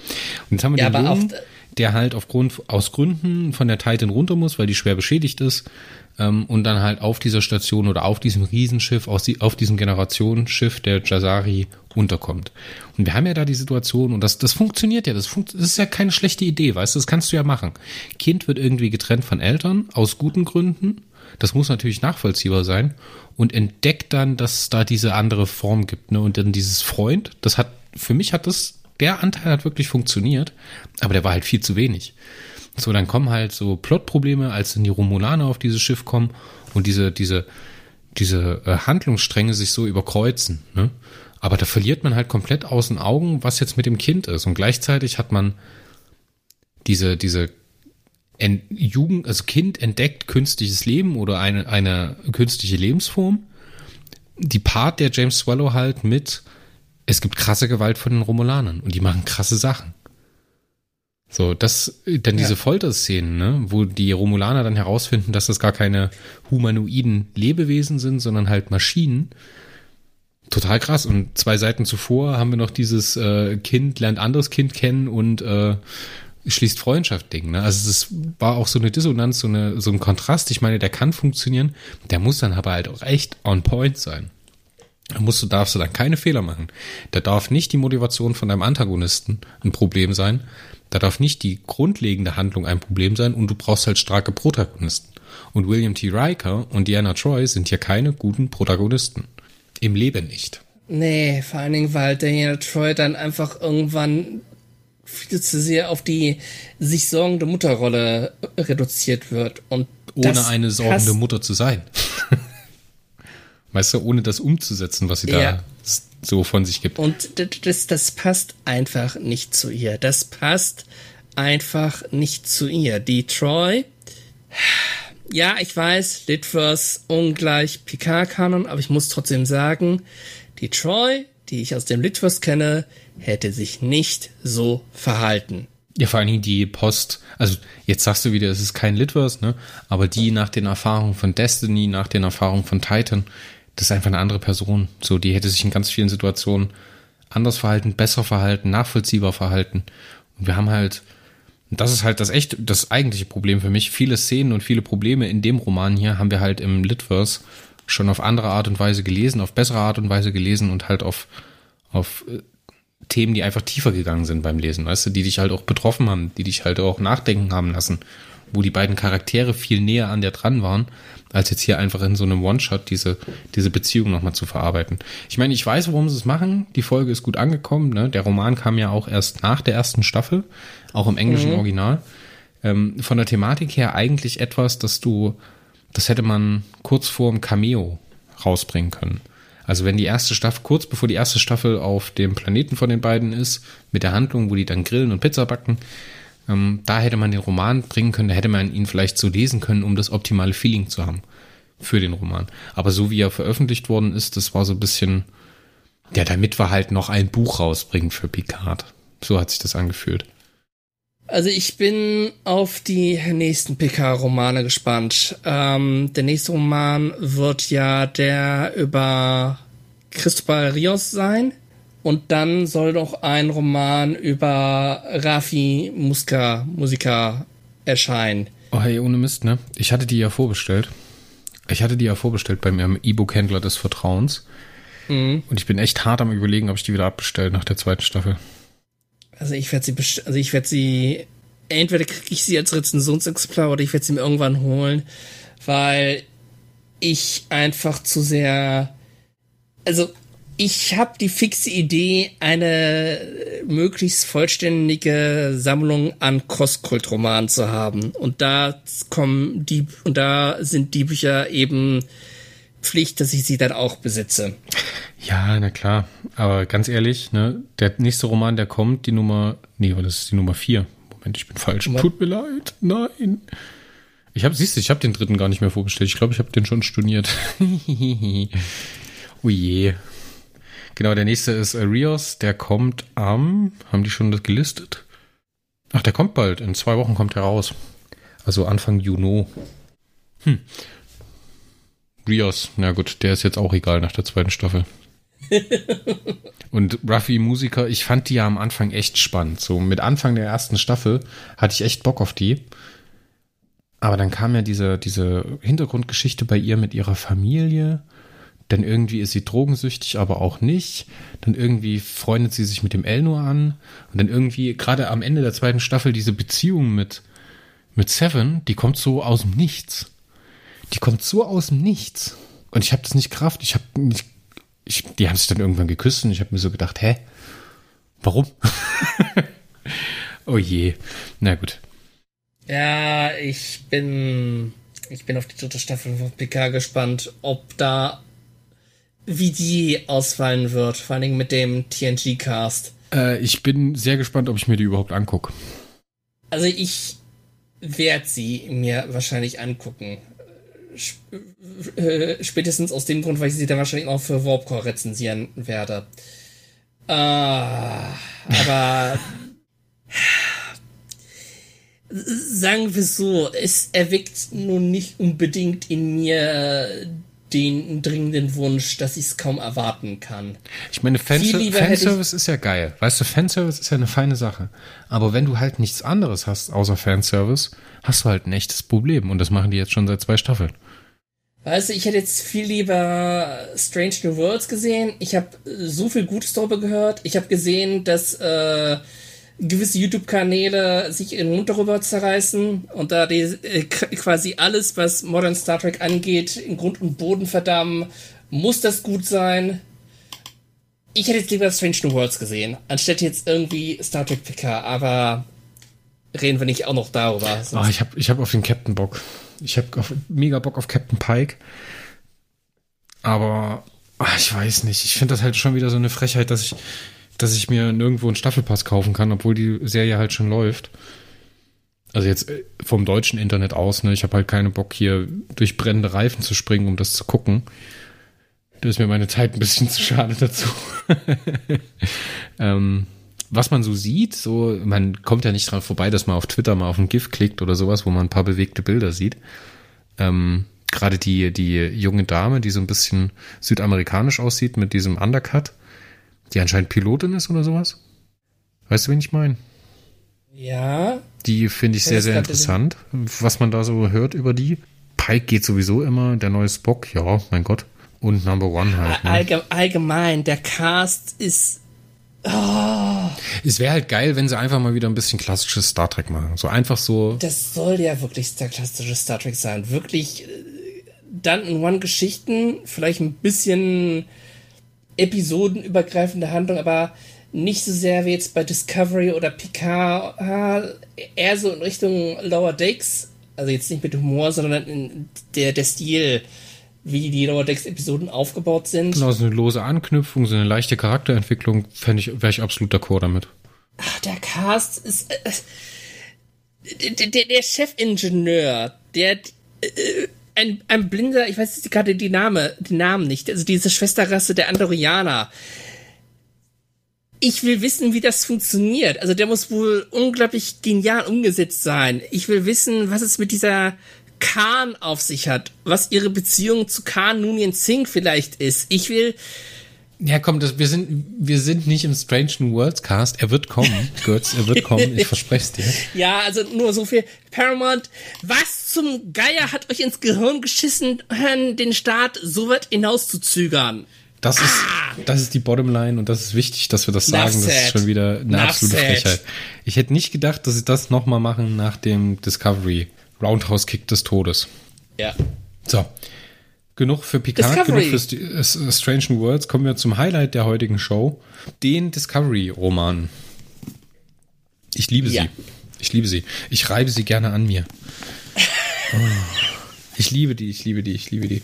jetzt haben wir Ja, den aber Jungen, der halt aufgrund, aus Gründen von der Titan runter muss, weil die schwer beschädigt ist, ähm, und dann halt auf dieser Station oder auf diesem Riesenschiff, aus, die- auf diesem Generationsschiff der Jazari unterkommt. Und wir haben ja da die Situation, und das, das funktioniert ja, das, funkt, das ist ja keine schlechte Idee, weißt du, das kannst du ja machen. Kind wird irgendwie getrennt von Eltern, aus guten Gründen, das muss natürlich nachvollziehbar sein, und entdeckt dann, dass es da diese andere Form gibt, ne, und dann dieses Freund, das hat, für mich hat das, der Anteil hat wirklich funktioniert, aber der war halt viel zu wenig. So, dann kommen halt so Plotprobleme, als dann die Romulaner auf dieses Schiff kommen und diese, diese, diese äh, Handlungsstränge sich so überkreuzen. Ne? Aber da verliert man halt komplett aus den Augen, was jetzt mit dem Kind ist. Und gleichzeitig hat man diese, diese Ent Jugend, also Kind entdeckt künstliches Leben oder eine, eine künstliche Lebensform. Die Part der James Swallow halt mit, es gibt krasse Gewalt von den Romulanern und die machen krasse Sachen. So, das, dann diese Ja. Folterszenen, ne, wo die Romulaner dann herausfinden, dass das gar keine humanoiden Lebewesen sind, sondern halt Maschinen. Total krass. Und zwei Seiten zuvor haben wir noch dieses äh, Kind lernt anderes Kind kennen und äh, schließt Freundschaft-Ding. Ne? Also es war auch so eine Dissonanz, so, eine, so ein Kontrast. Ich meine, der kann funktionieren, der muss dann aber halt auch echt on point sein. Da musst du, darfst du dann keine Fehler machen. Da darf nicht die Motivation von deinem Antagonisten ein Problem sein. Da darf nicht die grundlegende Handlung ein Problem sein und du brauchst halt starke Protagonisten. Und William T. Riker und Diana Troy sind hier keine guten Protagonisten. Im Leben nicht. Nee, vor allen Dingen, weil Daniel Troy dann einfach irgendwann viel zu sehr auf die sich sorgende Mutterrolle reduziert wird. Und Ohne eine sorgende Mutter zu sein. weißt du, ohne das umzusetzen, was sie Ja. da so von sich gibt. Und das, das, passt einfach nicht zu ihr. Das passt einfach nicht zu ihr. Die Troy, ja, ich weiß, Litverse ungleich Picard-Kanon, aber ich muss trotzdem sagen, die Troy, die ich aus dem Litverse kenne, hätte sich nicht so verhalten. Ja, vor allen Dingen die Post, also jetzt sagst du wieder, es ist kein Litverse, ne? Aber die nach den Erfahrungen von Destiny, nach den Erfahrungen von Titan, das ist einfach eine andere Person. So, die hätte sich in ganz vielen Situationen anders verhalten, besser verhalten, nachvollziehbar verhalten. Und wir haben halt, das ist halt das echt, das eigentliche Problem für mich. Viele Szenen und viele Probleme in dem Roman hier haben wir halt im Litverse schon auf andere Art und Weise gelesen, auf bessere Art und Weise gelesen und halt auf, auf äh, Themen, die einfach tiefer gegangen sind beim Lesen, weißt du, die dich halt auch betroffen haben, die dich halt auch nachdenken haben lassen, wo die beiden Charaktere viel näher an der dran waren, als jetzt hier einfach in so einem One-Shot diese, diese Beziehung nochmal zu verarbeiten. Ich meine, ich weiß, warum sie es machen. Die Folge ist gut angekommen. Ne? Der Roman kam ja auch erst nach der ersten Staffel, auch im englischen Original. Ähm, von der Thematik her eigentlich etwas, dass du, das hätte man kurz vor dem Cameo rausbringen können. Also wenn die erste Staffel, kurz bevor die erste Staffel auf dem Planeten von den beiden ist, mit der Handlung, wo die dann grillen und Pizza backen, ähm, da hätte man den Roman bringen können, da hätte man ihn vielleicht so lesen können, um das optimale Feeling zu haben für den Roman. Aber so wie er veröffentlicht worden ist, das war so ein bisschen, ja, damit wir halt noch ein Buch rausbringen für Picard. So hat sich das angefühlt. Also ich bin auf die nächsten PK-Romane gespannt. Ähm, der nächste Roman wird ja der über Cristobal Rios sein. Und dann soll noch ein Roman über Rafi Muska, Musiker erscheinen. Oh hey, ohne Mist, ne? Ich hatte die ja vorbestellt. Ich hatte die ja vorbestellt bei meinem E-Book-Händler des Vertrauens. Und ich bin echt hart am überlegen, ob ich die wieder abbestellt nach der zweiten Staffel. Also ich werde sie, also ich werde sie, entweder kriege ich sie als Rezensionsexemplar oder ich werde sie mir irgendwann holen, weil ich einfach zu sehr, also ich habe die fixe Idee, eine möglichst vollständige Sammlung an Kostkultromanen zu haben. Und da kommen die, und da sind die Bücher eben Pflicht, dass ich sie dann auch besitze. Ja, na klar. Aber ganz ehrlich, ne, der nächste Roman, der kommt, die Nummer, nee, das ist die Nummer vier. Moment, ich bin falsch. Nummer- Tut mir leid. Nein. Ich habe, siehst du, ich habe den dritten gar nicht mehr vorbestellt. Ich glaube, ich habe den schon storniert. oh je. Genau, der nächste ist äh, Rios. Der kommt am, haben die schon das gelistet? Ach, der kommt bald. In zwei Wochen kommt er raus. Also Anfang Juni. Hm. Rios, na gut, der ist jetzt auch egal nach der zweiten Staffel. Und Ruffy Musiker, ich fand die ja am Anfang echt spannend. So mit Anfang der ersten Staffel hatte ich echt Bock auf die. Aber dann kam ja diese, diese Hintergrundgeschichte bei ihr mit ihrer Familie. Dann irgendwie ist sie drogensüchtig, aber auch nicht. Dann irgendwie freundet sie sich mit dem Elno an. Und dann irgendwie, gerade am Ende der zweiten Staffel, diese Beziehung mit, mit Seven, die kommt so aus dem Nichts. Die kommt so aus dem Nichts. Und ich habe das nicht Kraft. Ich habe nicht, ich, die haben sich dann irgendwann geküsst und ich habe mir so gedacht, hä? Warum? oh je. Na gut. Ja, ich bin, ich bin auf die dritte Staffel von PK gespannt, ob da, wie die ausfallen wird, vor allen Dingen mit dem TNG-Cast. Äh, ich bin sehr gespannt, ob ich mir die überhaupt angucke. Also ich werde sie mir wahrscheinlich angucken. Äh, spätestens aus dem Grund, weil ich sie dann wahrscheinlich auch für Warpcore rezensieren werde. Äh, aber sagen wir so, es erweckt nun nicht unbedingt in mir den dringenden Wunsch, dass ich es kaum erwarten kann. Ich meine, Fanser Fanservice ist ja geil. Weißt du, Fanservice ist ja eine feine Sache. Aber wenn du halt nichts anderes hast außer Fanservice, hast du halt ein echtes Problem. Und das machen die jetzt schon seit zwei Staffeln. Weißt du, ich hätte jetzt viel lieber Strange New Worlds gesehen. Ich habe so viel Gutes darüber gehört. Ich habe gesehen, dass äh, gewisse YouTube-Kanäle sich in den Mund darüber zerreißen und da die äh, quasi alles, was Modern Star Trek angeht, in Grund und Boden verdammen. Muss das gut sein? Ich hätte jetzt lieber Strange New Worlds gesehen, anstatt jetzt irgendwie Star Trek PK, aber reden wir nicht auch noch darüber. Oh, ich habe ich hab auf den Captain Bock. Ich habe mega Bock auf Captain Pike. Aber ach, ich weiß nicht. Ich finde das halt schon wieder so eine Frechheit, dass ich, dass ich mir nirgendwo einen Staffelpass kaufen kann, obwohl die Serie halt schon läuft. Also jetzt äh, vom deutschen Internet aus, ne? Ich habe halt keinen Bock hier durch brennende Reifen zu springen, um das zu gucken. Da ist mir meine Zeit ein bisschen zu schade dazu. ähm, was man so sieht, so, man kommt ja nicht dran vorbei, dass man auf Twitter mal auf ein GIF klickt oder sowas, wo man ein paar bewegte Bilder sieht. Ähm, Gerade die, die junge Dame, die so ein bisschen südamerikanisch aussieht mit diesem Undercut, die anscheinend Pilotin ist oder sowas. Weißt du, wen ich meine? Ja. Die finde ich sehr, sehr interessant, was man da so hört über die. Pike geht sowieso immer, der neue Spock, ja, mein Gott. Und Number One halt. Ne? Allgemein, der Cast ist Oh. Es wäre halt geil, wenn sie einfach mal wieder ein bisschen klassisches Star Trek machen. So einfach so. Das soll ja wirklich der klassische Star Trek sein. Wirklich äh, in One-Geschichten, vielleicht ein bisschen episodenübergreifende Handlung, aber nicht so sehr wie jetzt bei Discovery oder Picard, ah, eher so in Richtung Lower Decks. Also jetzt nicht mit Humor, sondern der, der Stil wie die Lower Decks Episoden aufgebaut sind. Genau, so eine lose Anknüpfung, so eine leichte Charakterentwicklung, fände ich, wäre ich absolut d'accord damit. Ach, der Cast ist, äh, der, der, der Chefingenieur, der, äh, ein, ein blinder, ich weiß jetzt gerade die Name, den Namen nicht, also diese Schwesterrasse der Andorianer. Ich will wissen, wie das funktioniert. Also der muss wohl unglaublich genial umgesetzt sein. Ich will wissen, was es mit dieser Khan auf sich hat, was ihre Beziehung zu Khan Noonien Singh vielleicht ist. Ich will. Ja, komm, das, wir sind, wir sind nicht im Strange New Worlds Cast. Er wird kommen, Götz, er wird kommen, ich verspreche es dir. Ja, also nur so viel. Paramount, was zum Geier hat euch ins Gehirn geschissen, den Start so weit hinauszuzögern? Das ist, ah! das ist die Bottomline und das ist wichtig, dass wir das sagen. Das ist schon wieder eine Enough absolute Frechheit. Ich hätte nicht gedacht, dass sie das nochmal machen nach dem Discovery Roundhouse Kick des Todes. Ja. So. Genug für Picard, Discovery. genug für Strange New Worlds. Kommen wir zum Highlight der heutigen Show. Den Discovery-Roman. Ich liebe ja. sie. Ich liebe sie. Ich reibe sie gerne an mir. Oh. Ich liebe die, ich liebe die, ich liebe die.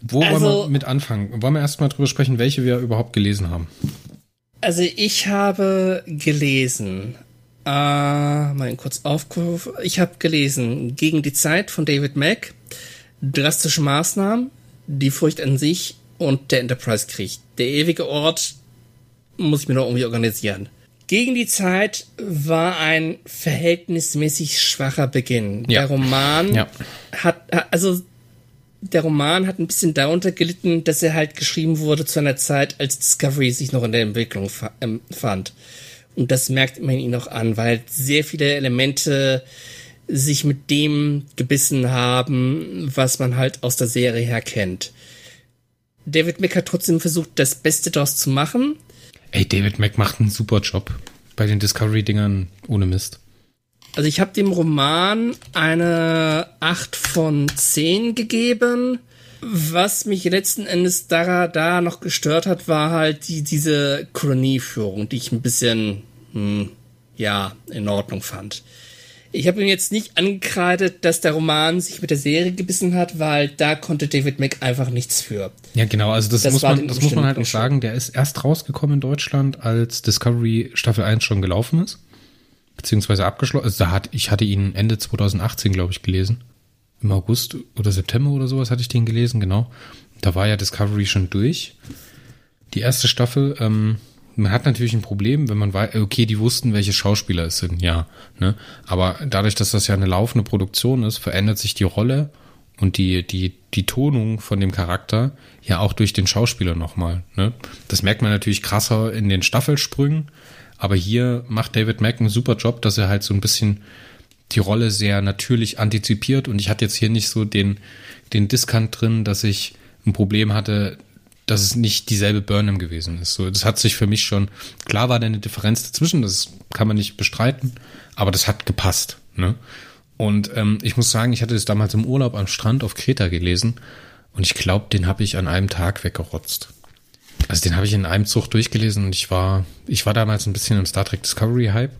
Wo also, wollen wir mit anfangen? Wollen wir erstmal drüber sprechen, welche wir überhaupt gelesen haben? Also ich habe gelesen äh, mal kurz aufgerufen. Ich habe gelesen Gegen die Zeit von David Mack, Drastische Maßnahmen, Die Furcht an sich und der Enterprise-Krieg. Der ewige Ort muss ich mir noch irgendwie organisieren. Gegen die Zeit war ein verhältnismäßig schwacher Beginn. Ja. Der Roman ja. hat, also der Roman hat ein bisschen darunter gelitten, dass er halt geschrieben wurde zu einer Zeit, als Discovery sich noch in der Entwicklung ähm, fand. Und das merkt man ihn auch an, weil sehr viele Elemente sich mit dem gebissen haben, was man halt aus der Serie her kennt. David Mack hat trotzdem versucht, das Beste daraus zu machen. Ey, David Mack macht einen super Job bei den Discovery-Dingern ohne Mist. Also ich habe dem Roman eine 8 von 10 gegeben. Was mich letzten Endes da, da noch gestört hat, war halt die, diese Chronieführung, die ich ein bisschen, hm, ja, in Ordnung fand. Ich habe ihm jetzt nicht angekreidet, dass der Roman sich mit der Serie gebissen hat, weil da konnte David Mack einfach nichts für. Ja, genau, also das, das muss man, das muss man halt auch sagen. Der ist erst rausgekommen in Deutschland, als Discovery Staffel 1 schon gelaufen ist. Beziehungsweise abgeschlossen. Also da hat, ich hatte ihn Ende 2018, glaube ich, gelesen. Im August oder September oder sowas hatte ich den gelesen, genau. Da war ja Discovery schon durch. Die erste Staffel, ähm, man hat natürlich ein Problem, wenn man weiß, okay, die wussten, welche Schauspieler es sind, ja. Ne? Aber dadurch, dass das ja eine laufende Produktion ist, verändert sich die Rolle und die, die, die Tonung von dem Charakter ja auch durch den Schauspieler nochmal. Ne? Das merkt man natürlich krasser in den Staffelsprüngen, aber hier macht David Mack einen super Job, dass er halt so ein bisschen die Rolle sehr natürlich antizipiert und ich hatte jetzt hier nicht so den, den Diskant drin, dass ich ein Problem hatte, dass es nicht dieselbe Burnham gewesen ist. So, das hat sich für mich schon, klar war da eine Differenz dazwischen, das kann man nicht bestreiten, aber das hat gepasst. Ne? Und ähm, ich muss sagen, ich hatte das damals im Urlaub am Strand auf Kreta gelesen und ich glaube, den habe ich an einem Tag weggerotzt. Also den habe ich in einem Zug durchgelesen und ich war, ich war damals ein bisschen im Star Trek Discovery Hype,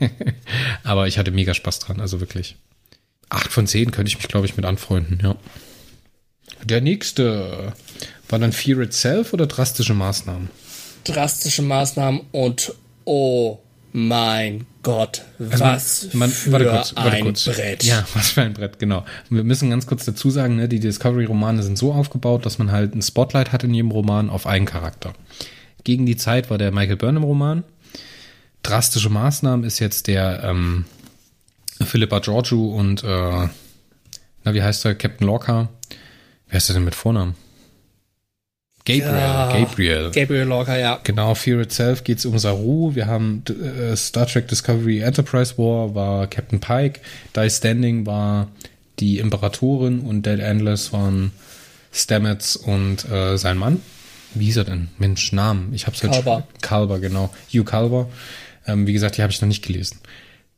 aber ich hatte mega Spaß dran, also wirklich. Acht von zehn könnte ich mich, glaube ich, mit anfreunden, ja. Der nächste war dann Fear Itself oder drastische Maßnahmen? Drastische Maßnahmen und oh mein Gott, also was man, für warte kurz, warte ein kurz. Brett. Ja, was für ein Brett, genau. Wir müssen ganz kurz dazu sagen, ne, die Discovery-Romane sind so aufgebaut, dass man halt ein Spotlight hat in jedem Roman auf einen Charakter. Gegen die Zeit war der Michael Burnham-Roman. Drastische Maßnahmen ist jetzt der ähm, Philippa Georgiou und äh, na, wie heißt er? Captain Lorca. Wer ist der denn mit Vornamen? Gabriel, ja, Gabriel. Gabriel Lorca, ja. Genau, Fear Itself geht es um Saru. Wir haben äh, Star Trek Discovery Enterprise War war Captain Pike. Die Standing war die Imperatorin und Dead Endless waren Stamets und äh, sein Mann. Wie hieß er denn? Mensch, Namen. Ich hab's jetzt Kalber. Kalber, genau. Hugh Kalber. Ähm, wie gesagt, die habe ich noch nicht gelesen.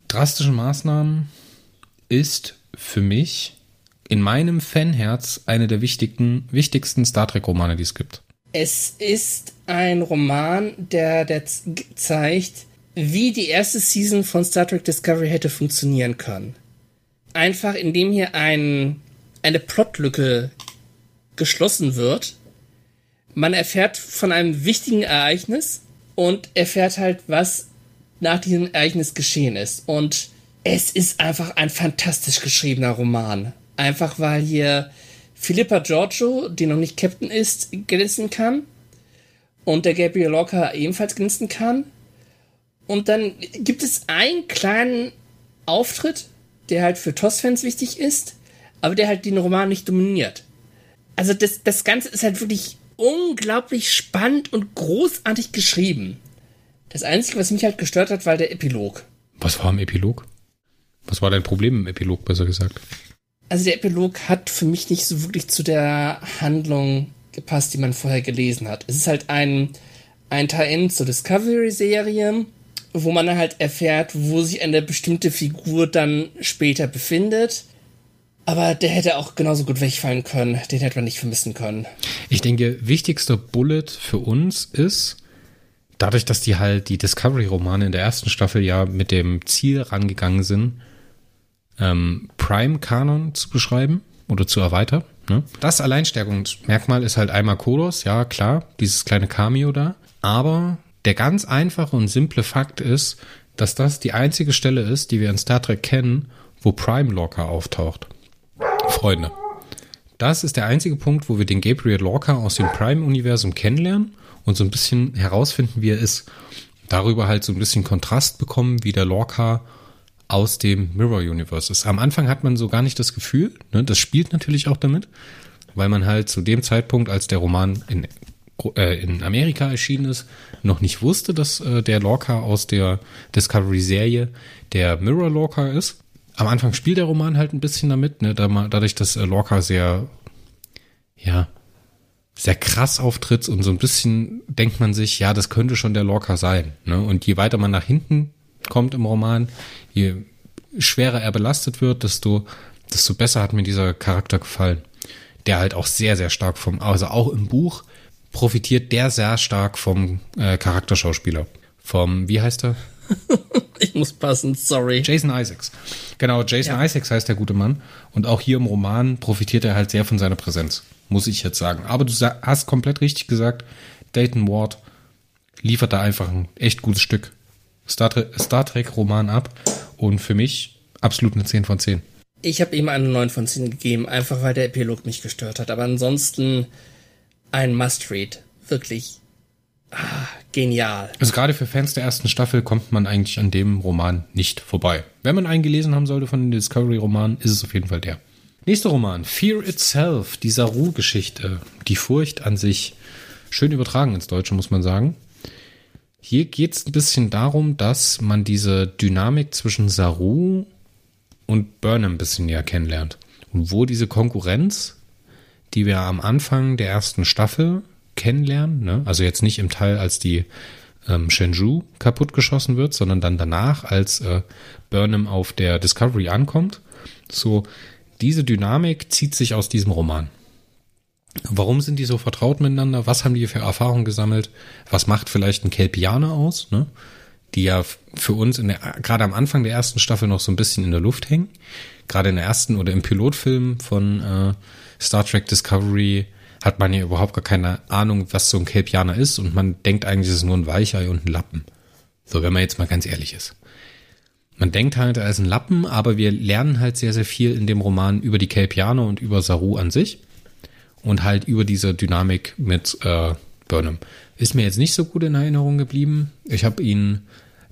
Drastische Maßnahmen ist für mich in meinem Fanherz eine der wichtigen, wichtigsten Star Trek-Romane, die es gibt. Es ist ein Roman, der, der zeigt, wie die erste Season von Star Trek Discovery hätte funktionieren können. Einfach indem hier ein, eine Plotlücke geschlossen wird. Man erfährt von einem wichtigen Ereignis und erfährt halt, was nach diesem Ereignis geschehen ist. Und es ist einfach ein fantastisch geschriebener Roman. Einfach weil hier Philippa Giorgio, die noch nicht Captain ist, glänzen kann. Und der Gabriel Lorca ebenfalls glänzen kann. Und dann gibt es einen kleinen Auftritt, der halt für TOS-Fans wichtig ist, aber der halt den Roman nicht dominiert. Also das, das Ganze ist halt wirklich unglaublich spannend und großartig geschrieben. Das Einzige, was mich halt gestört hat, war der Epilog. Was war im Epilog? Was war dein Problem im Epilog, besser gesagt? Also der Epilog hat für mich nicht so wirklich zu der Handlung gepasst, die man vorher gelesen hat. Es ist halt ein, ein Tie-In zur Discovery-Serie, wo man halt erfährt, wo sich eine bestimmte Figur dann später befindet. Aber der hätte auch genauso gut wegfallen können. Den hätte man nicht vermissen können. Ich denke, wichtigster Bullet für uns ist, dadurch, dass die halt die Discovery-Romane in der ersten Staffel ja mit dem Ziel rangegangen sind, ähm, Prime-Kanon zu beschreiben oder zu erweitern. Ne? Das Alleinstärkungsmerkmal ist halt einmal Kodos, ja klar, dieses kleine Cameo da. Aber der ganz einfache und simple Fakt ist, dass das die einzige Stelle ist, die wir in Star Trek kennen, wo Prime Lorca auftaucht. Freunde. Das ist der einzige Punkt, wo wir den Gabriel Lorca aus dem Prime-Universum kennenlernen und so ein bisschen herausfinden, wie er ist. Darüber halt so ein bisschen Kontrast bekommen, wie der Lorca aus dem Mirror Universe ist. Am Anfang hat man so gar nicht das Gefühl, ne, das spielt natürlich auch damit, weil man halt zu dem Zeitpunkt, als der Roman in, äh, in Amerika erschienen ist, noch nicht wusste, dass äh, der Lorca aus der Discovery-Serie der Mirror Lorca ist. Am Anfang spielt der Roman halt ein bisschen damit, ne, dadurch, dass äh, Lorca sehr, ja, sehr krass auftritt und so ein bisschen denkt man sich, ja, das könnte schon der Lorca sein. Ne? Und je weiter man nach hinten kommt im Roman, je schwerer er belastet wird, desto, desto besser hat mir dieser Charakter gefallen. Der halt auch sehr, sehr stark vom, also auch im Buch profitiert der sehr stark vom äh, Charakterschauspieler. Vom, wie heißt er? ich muss passen, sorry. Jason Isaacs. Genau, Jason ja. Isaacs heißt der gute Mann. Und auch hier im Roman profitiert er halt sehr von seiner Präsenz muss ich jetzt sagen. Aber du hast komplett richtig gesagt, Dayton Ward liefert da einfach ein echt gutes Stück Star, Star Trek Roman ab und für mich absolut eine 10 von 10. Ich habe ihm eine 9 von 10 gegeben, einfach weil der Epilog mich gestört hat. Aber ansonsten ein Must-Read. Wirklich ah, genial. Also gerade für Fans der ersten Staffel kommt man eigentlich an dem Roman nicht vorbei. Wenn man einen gelesen haben sollte von den Discovery-Romanen, ist es auf jeden Fall der. Nächster Roman, Fear Itself, die Saru-Geschichte. Die Furcht an sich. Schön übertragen ins Deutsche, muss man sagen. Hier geht es ein bisschen darum, dass man diese Dynamik zwischen Saru und Burnham ein bisschen näher kennenlernt. Und wo diese Konkurrenz, die wir am Anfang der ersten Staffel kennenlernen, ne? also jetzt nicht im Teil, als die ähm, Shenzhou kaputtgeschossen wird, sondern dann danach, als äh, Burnham auf der Discovery ankommt, so diese Dynamik zieht sich aus diesem Roman. Warum sind die so vertraut miteinander? Was haben die für Erfahrungen gesammelt? Was macht vielleicht ein Kelpianer aus? Ne? Die ja für uns in der, gerade am Anfang der ersten Staffel noch so ein bisschen in der Luft hängen. Gerade in der ersten oder im Pilotfilm von äh, Star Trek Discovery hat man ja überhaupt gar keine Ahnung, was so ein Kelpianer ist und man denkt eigentlich, es ist nur ein Weichei und ein Lappen. So, wenn man jetzt mal ganz ehrlich ist man denkt halt, er ist ein Lappen, aber wir lernen halt sehr, sehr viel in dem Roman über die Kelpianer und über Saru an sich und halt über diese Dynamik mit äh, Burnham. Ist mir jetzt nicht so gut in Erinnerung geblieben. Ich habe ihn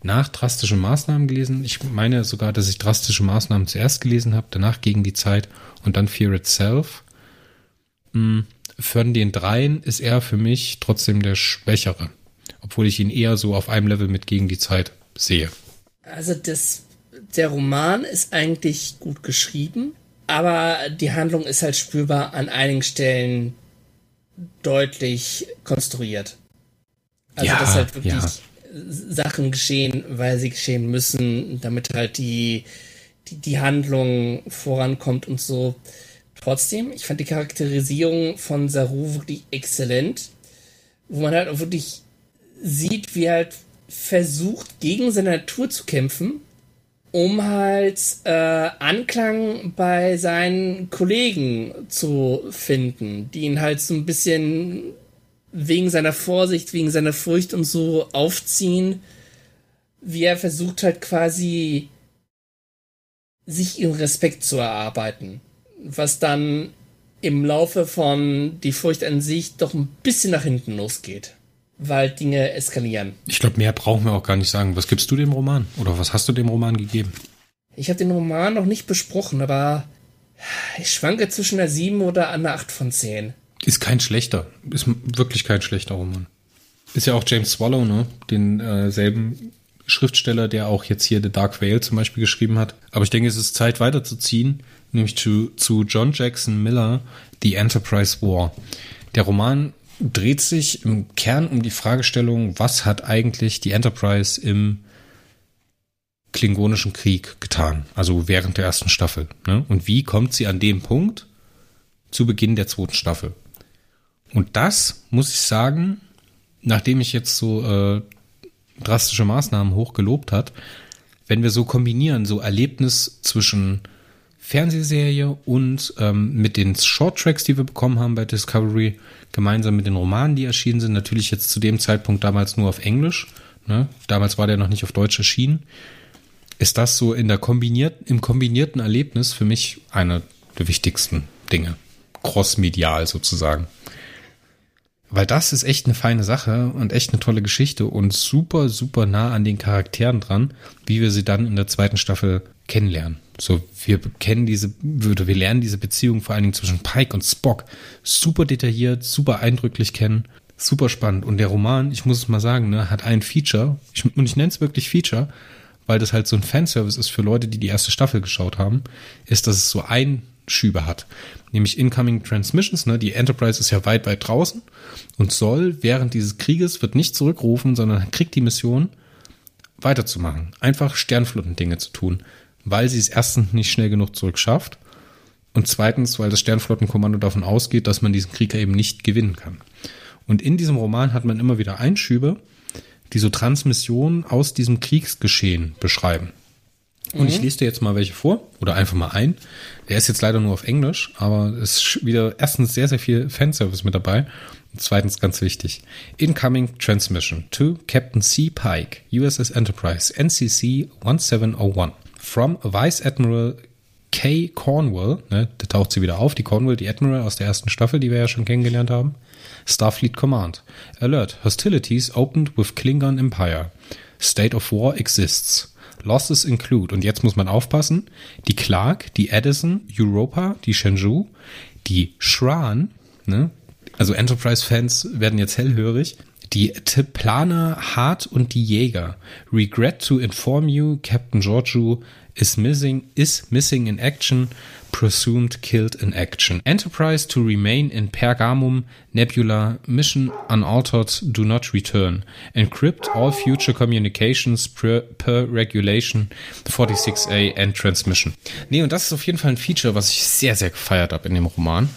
nach drastische Maßnahmen gelesen. Ich meine sogar, dass ich drastische Maßnahmen zuerst gelesen habe, danach gegen die Zeit und dann Fear Itself. Hm, von den dreien ist er für mich trotzdem der Schwächere, obwohl ich ihn eher so auf einem Level mit gegen die Zeit sehe. Also das, der Roman ist eigentlich gut geschrieben, aber die Handlung ist halt spürbar an einigen Stellen deutlich konstruiert. Also ja, dass halt wirklich ja. Sachen geschehen, weil sie geschehen müssen, damit halt die, die, die Handlung vorankommt und so. Trotzdem, ich fand die Charakterisierung von Saru wirklich exzellent, wo man halt auch wirklich sieht, wie halt versucht, gegen seine Natur zu kämpfen, um halt äh, Anklang bei seinen Kollegen zu finden, die ihn halt so ein bisschen wegen seiner Vorsicht, wegen seiner Furcht und so aufziehen, wie er versucht halt quasi sich ihren Respekt zu erarbeiten. Was dann im Laufe von die Furcht an sich doch ein bisschen nach hinten losgeht weil Dinge eskalieren. Ich glaube, mehr brauchen wir auch gar nicht sagen. Was gibst du dem Roman? Oder was hast du dem Roman gegeben? Ich habe den Roman noch nicht besprochen, aber ich schwanke zwischen einer 7 oder einer 8 von 10. Ist kein schlechter. Ist wirklich kein schlechter Roman. Ist ja auch James Swallow, ne? Den äh, selben Schriftsteller, der auch jetzt hier The Dark Veil zum Beispiel geschrieben hat. Aber ich denke, es ist Zeit weiterzuziehen, nämlich zu, zu John Jackson Miller, The Enterprise War. Der Roman dreht sich im Kern um die Fragestellung, was hat eigentlich die Enterprise im Klingonischen Krieg getan, also während der ersten Staffel. Ne? Und wie kommt sie an dem Punkt zu Beginn der zweiten Staffel? Und das muss ich sagen, nachdem ich jetzt so äh, drastische Maßnahmen hochgelobt hat, wenn wir so kombinieren, so Erlebnis zwischen Fernsehserie und ähm, mit den Shorttracks, die wir bekommen haben bei Discovery, gemeinsam mit den Romanen, die erschienen sind, natürlich jetzt zu dem Zeitpunkt damals nur auf Englisch, ne? damals war der noch nicht auf Deutsch erschienen, ist das so in der kombiniert, im kombinierten Erlebnis für mich einer der wichtigsten Dinge. Crossmedial sozusagen. Weil das ist echt eine feine Sache und echt eine tolle Geschichte und super, super nah an den Charakteren dran, wie wir sie dann in der zweiten Staffel kennenlernen. So, wir kennen diese, würde, wir lernen diese Beziehung vor allen Dingen zwischen Pike und Spock super detailliert, super eindrücklich kennen, super spannend. Und der Roman, ich muss es mal sagen, ne, hat ein Feature, ich, und ich nenne es wirklich Feature, weil das halt so ein Fanservice ist für Leute, die die erste Staffel geschaut haben, ist, dass es so Einschübe hat. Nämlich Incoming Transmissions, ne, die Enterprise ist ja weit, weit draußen und soll während dieses Krieges, wird nicht zurückrufen, sondern kriegt die Mission, weiterzumachen. Einfach Sternflotten-Dinge zu tun weil sie es erstens nicht schnell genug zurückschafft und zweitens, weil das Sternflottenkommando davon ausgeht, dass man diesen Krieg eben nicht gewinnen kann. Und in diesem Roman hat man immer wieder Einschübe, die so Transmissionen aus diesem Kriegsgeschehen beschreiben. Und ich mhm. lese dir jetzt mal welche vor oder einfach mal ein. Der ist jetzt leider nur auf Englisch, aber es ist wieder erstens sehr, sehr viel Fanservice mit dabei. Und zweitens ganz wichtig. Incoming Transmission to Captain C. Pike, USS Enterprise, NCC 1701 from Vice Admiral Kay Cornwall, ne, da taucht sie wieder auf, die Cornwall, die Admiral aus der ersten Staffel, die wir ja schon kennengelernt haben. Starfleet Command. Alert. Hostilities opened with Klingon Empire. State of War exists. Losses include, und jetzt muss man aufpassen, die Clark, die Edison, Europa, die Shenzhou, die Shran, ne, also Enterprise-Fans werden jetzt hellhörig, die Tiplaner Hart und die Jäger. Regret to inform you, Captain Georgiou is missing, is missing in action, presumed killed in action. Enterprise to remain in Pergamum Nebula, mission unaltered, do not return. Encrypt all future communications per, per Regulation 46a and Transmission. Nee, und das ist auf jeden Fall ein Feature, was ich sehr, sehr gefeiert habe in dem Roman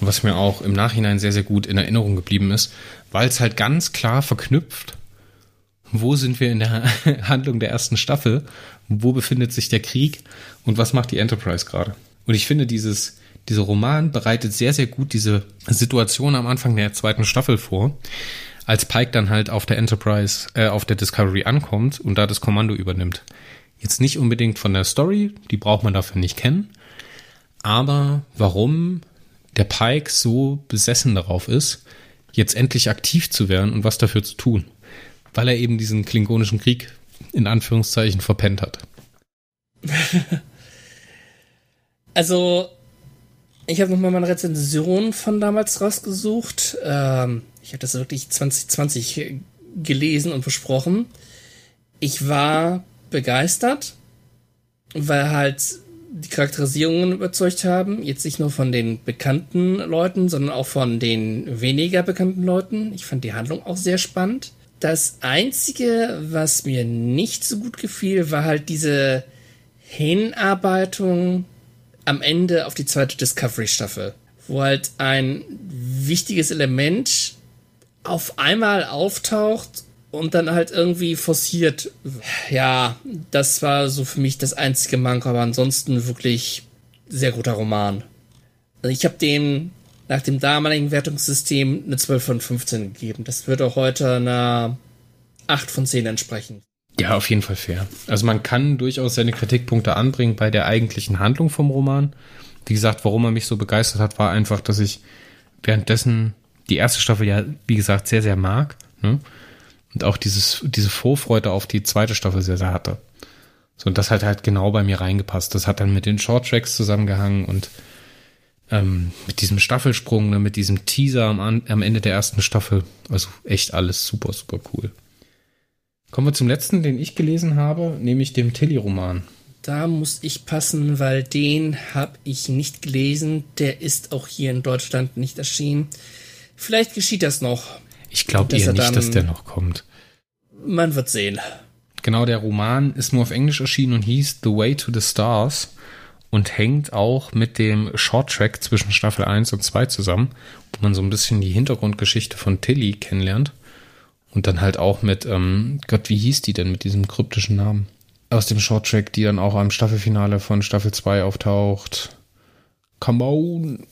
und was mir auch im Nachhinein sehr, sehr gut in Erinnerung geblieben ist, weil es halt ganz klar verknüpft, wo sind wir in der Handlung der ersten Staffel, wo befindet sich der Krieg und was macht die Enterprise gerade. Und ich finde, dieses, dieser Roman bereitet sehr, sehr gut diese Situation am Anfang der zweiten Staffel vor, als Pike dann halt auf der Enterprise, äh, auf der Discovery ankommt und da das Kommando übernimmt. Jetzt nicht unbedingt von der Story, die braucht man dafür nicht kennen, aber warum der Pike so besessen darauf ist, jetzt endlich aktiv zu werden und was dafür zu tun. Weil er eben diesen klingonischen Krieg in Anführungszeichen verpennt hat. also, ich habe nochmal meine Rezension von damals rausgesucht. Ähm, ich habe das wirklich 2020 gelesen und besprochen. Ich war begeistert, weil halt die Charakterisierungen überzeugt haben. Jetzt nicht nur von den bekannten Leuten, sondern auch von den weniger bekannten Leuten. Ich fand die Handlung auch sehr spannend. Das Einzige, was mir nicht so gut gefiel, war halt diese Hinarbeitung am Ende auf die zweite Discovery-Staffel, wo halt ein wichtiges Element auf einmal auftaucht und dann halt irgendwie forciert. Ja, das war so für mich das einzige Manko, aber ansonsten wirklich sehr guter Roman. Also ich habe dem nach dem damaligen Wertungssystem eine 12 von 15 gegeben. Das auch heute einer 8 von 10 entsprechen. Ja, auf jeden Fall fair. Also man kann durchaus seine Kritikpunkte anbringen bei der eigentlichen Handlung vom Roman. Wie gesagt, warum er mich so begeistert hat, war einfach, dass ich währenddessen die erste Staffel ja, wie gesagt, sehr, sehr mag. Ne? und auch dieses, diese Vorfreude auf die zweite Staffel sehr, sehr hatte. So, und das hat halt genau bei mir reingepasst. Das hat dann mit den Shorttracks zusammengehangen und ähm, mit diesem Staffelsprung, ne, mit diesem Teaser am, am Ende der ersten Staffel. Also echt alles super, super cool. Kommen wir zum letzten, den ich gelesen habe, nämlich dem Tilly-Roman. Da muss ich passen, weil den habe ich nicht gelesen. Der ist auch hier in Deutschland nicht erschienen. Vielleicht geschieht das noch. Ich glaube eher nicht, dass der noch kommt. Man wird sehen. Genau, der Roman ist nur auf Englisch erschienen und hieß The Way to the Stars und hängt auch mit dem Shorttrack zwischen Staffel 1 und 2 zusammen, wo man so ein bisschen die Hintergrundgeschichte von Tilly kennenlernt. Und dann halt auch mit, ähm, Gott, wie hieß die denn mit diesem kryptischen Namen? Aus dem Shorttrack, die dann auch am Staffelfinale von Staffel 2 auftaucht. Come on,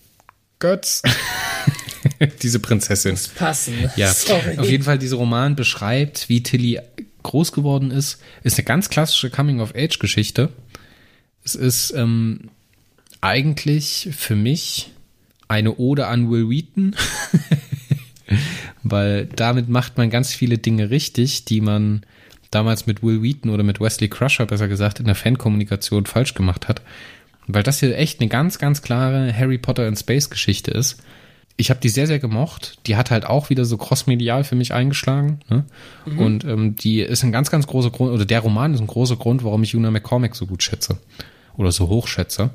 Götz. diese Prinzessin. Muss passen. Ja, Sorry. auf jeden Fall, dieser Roman beschreibt, wie Tilly groß geworden ist. Ist eine ganz klassische Coming-of-Age-Geschichte. Es ist ähm, eigentlich für mich eine Ode an Will Wheaton, weil damit macht man ganz viele Dinge richtig, die man damals mit Will Wheaton oder mit Wesley Crusher, besser gesagt, in der Fankommunikation falsch gemacht hat. Weil das hier echt eine ganz, ganz klare Harry Potter in Space Geschichte ist. Ich habe die sehr, sehr gemocht. Die hat halt auch wieder so crossmedial für mich eingeschlagen. Ne? Mhm. Und ähm, die ist ein ganz, ganz großer Grund, oder der Roman ist ein großer Grund, warum ich Una McCormack so gut schätze. Oder so hoch schätze.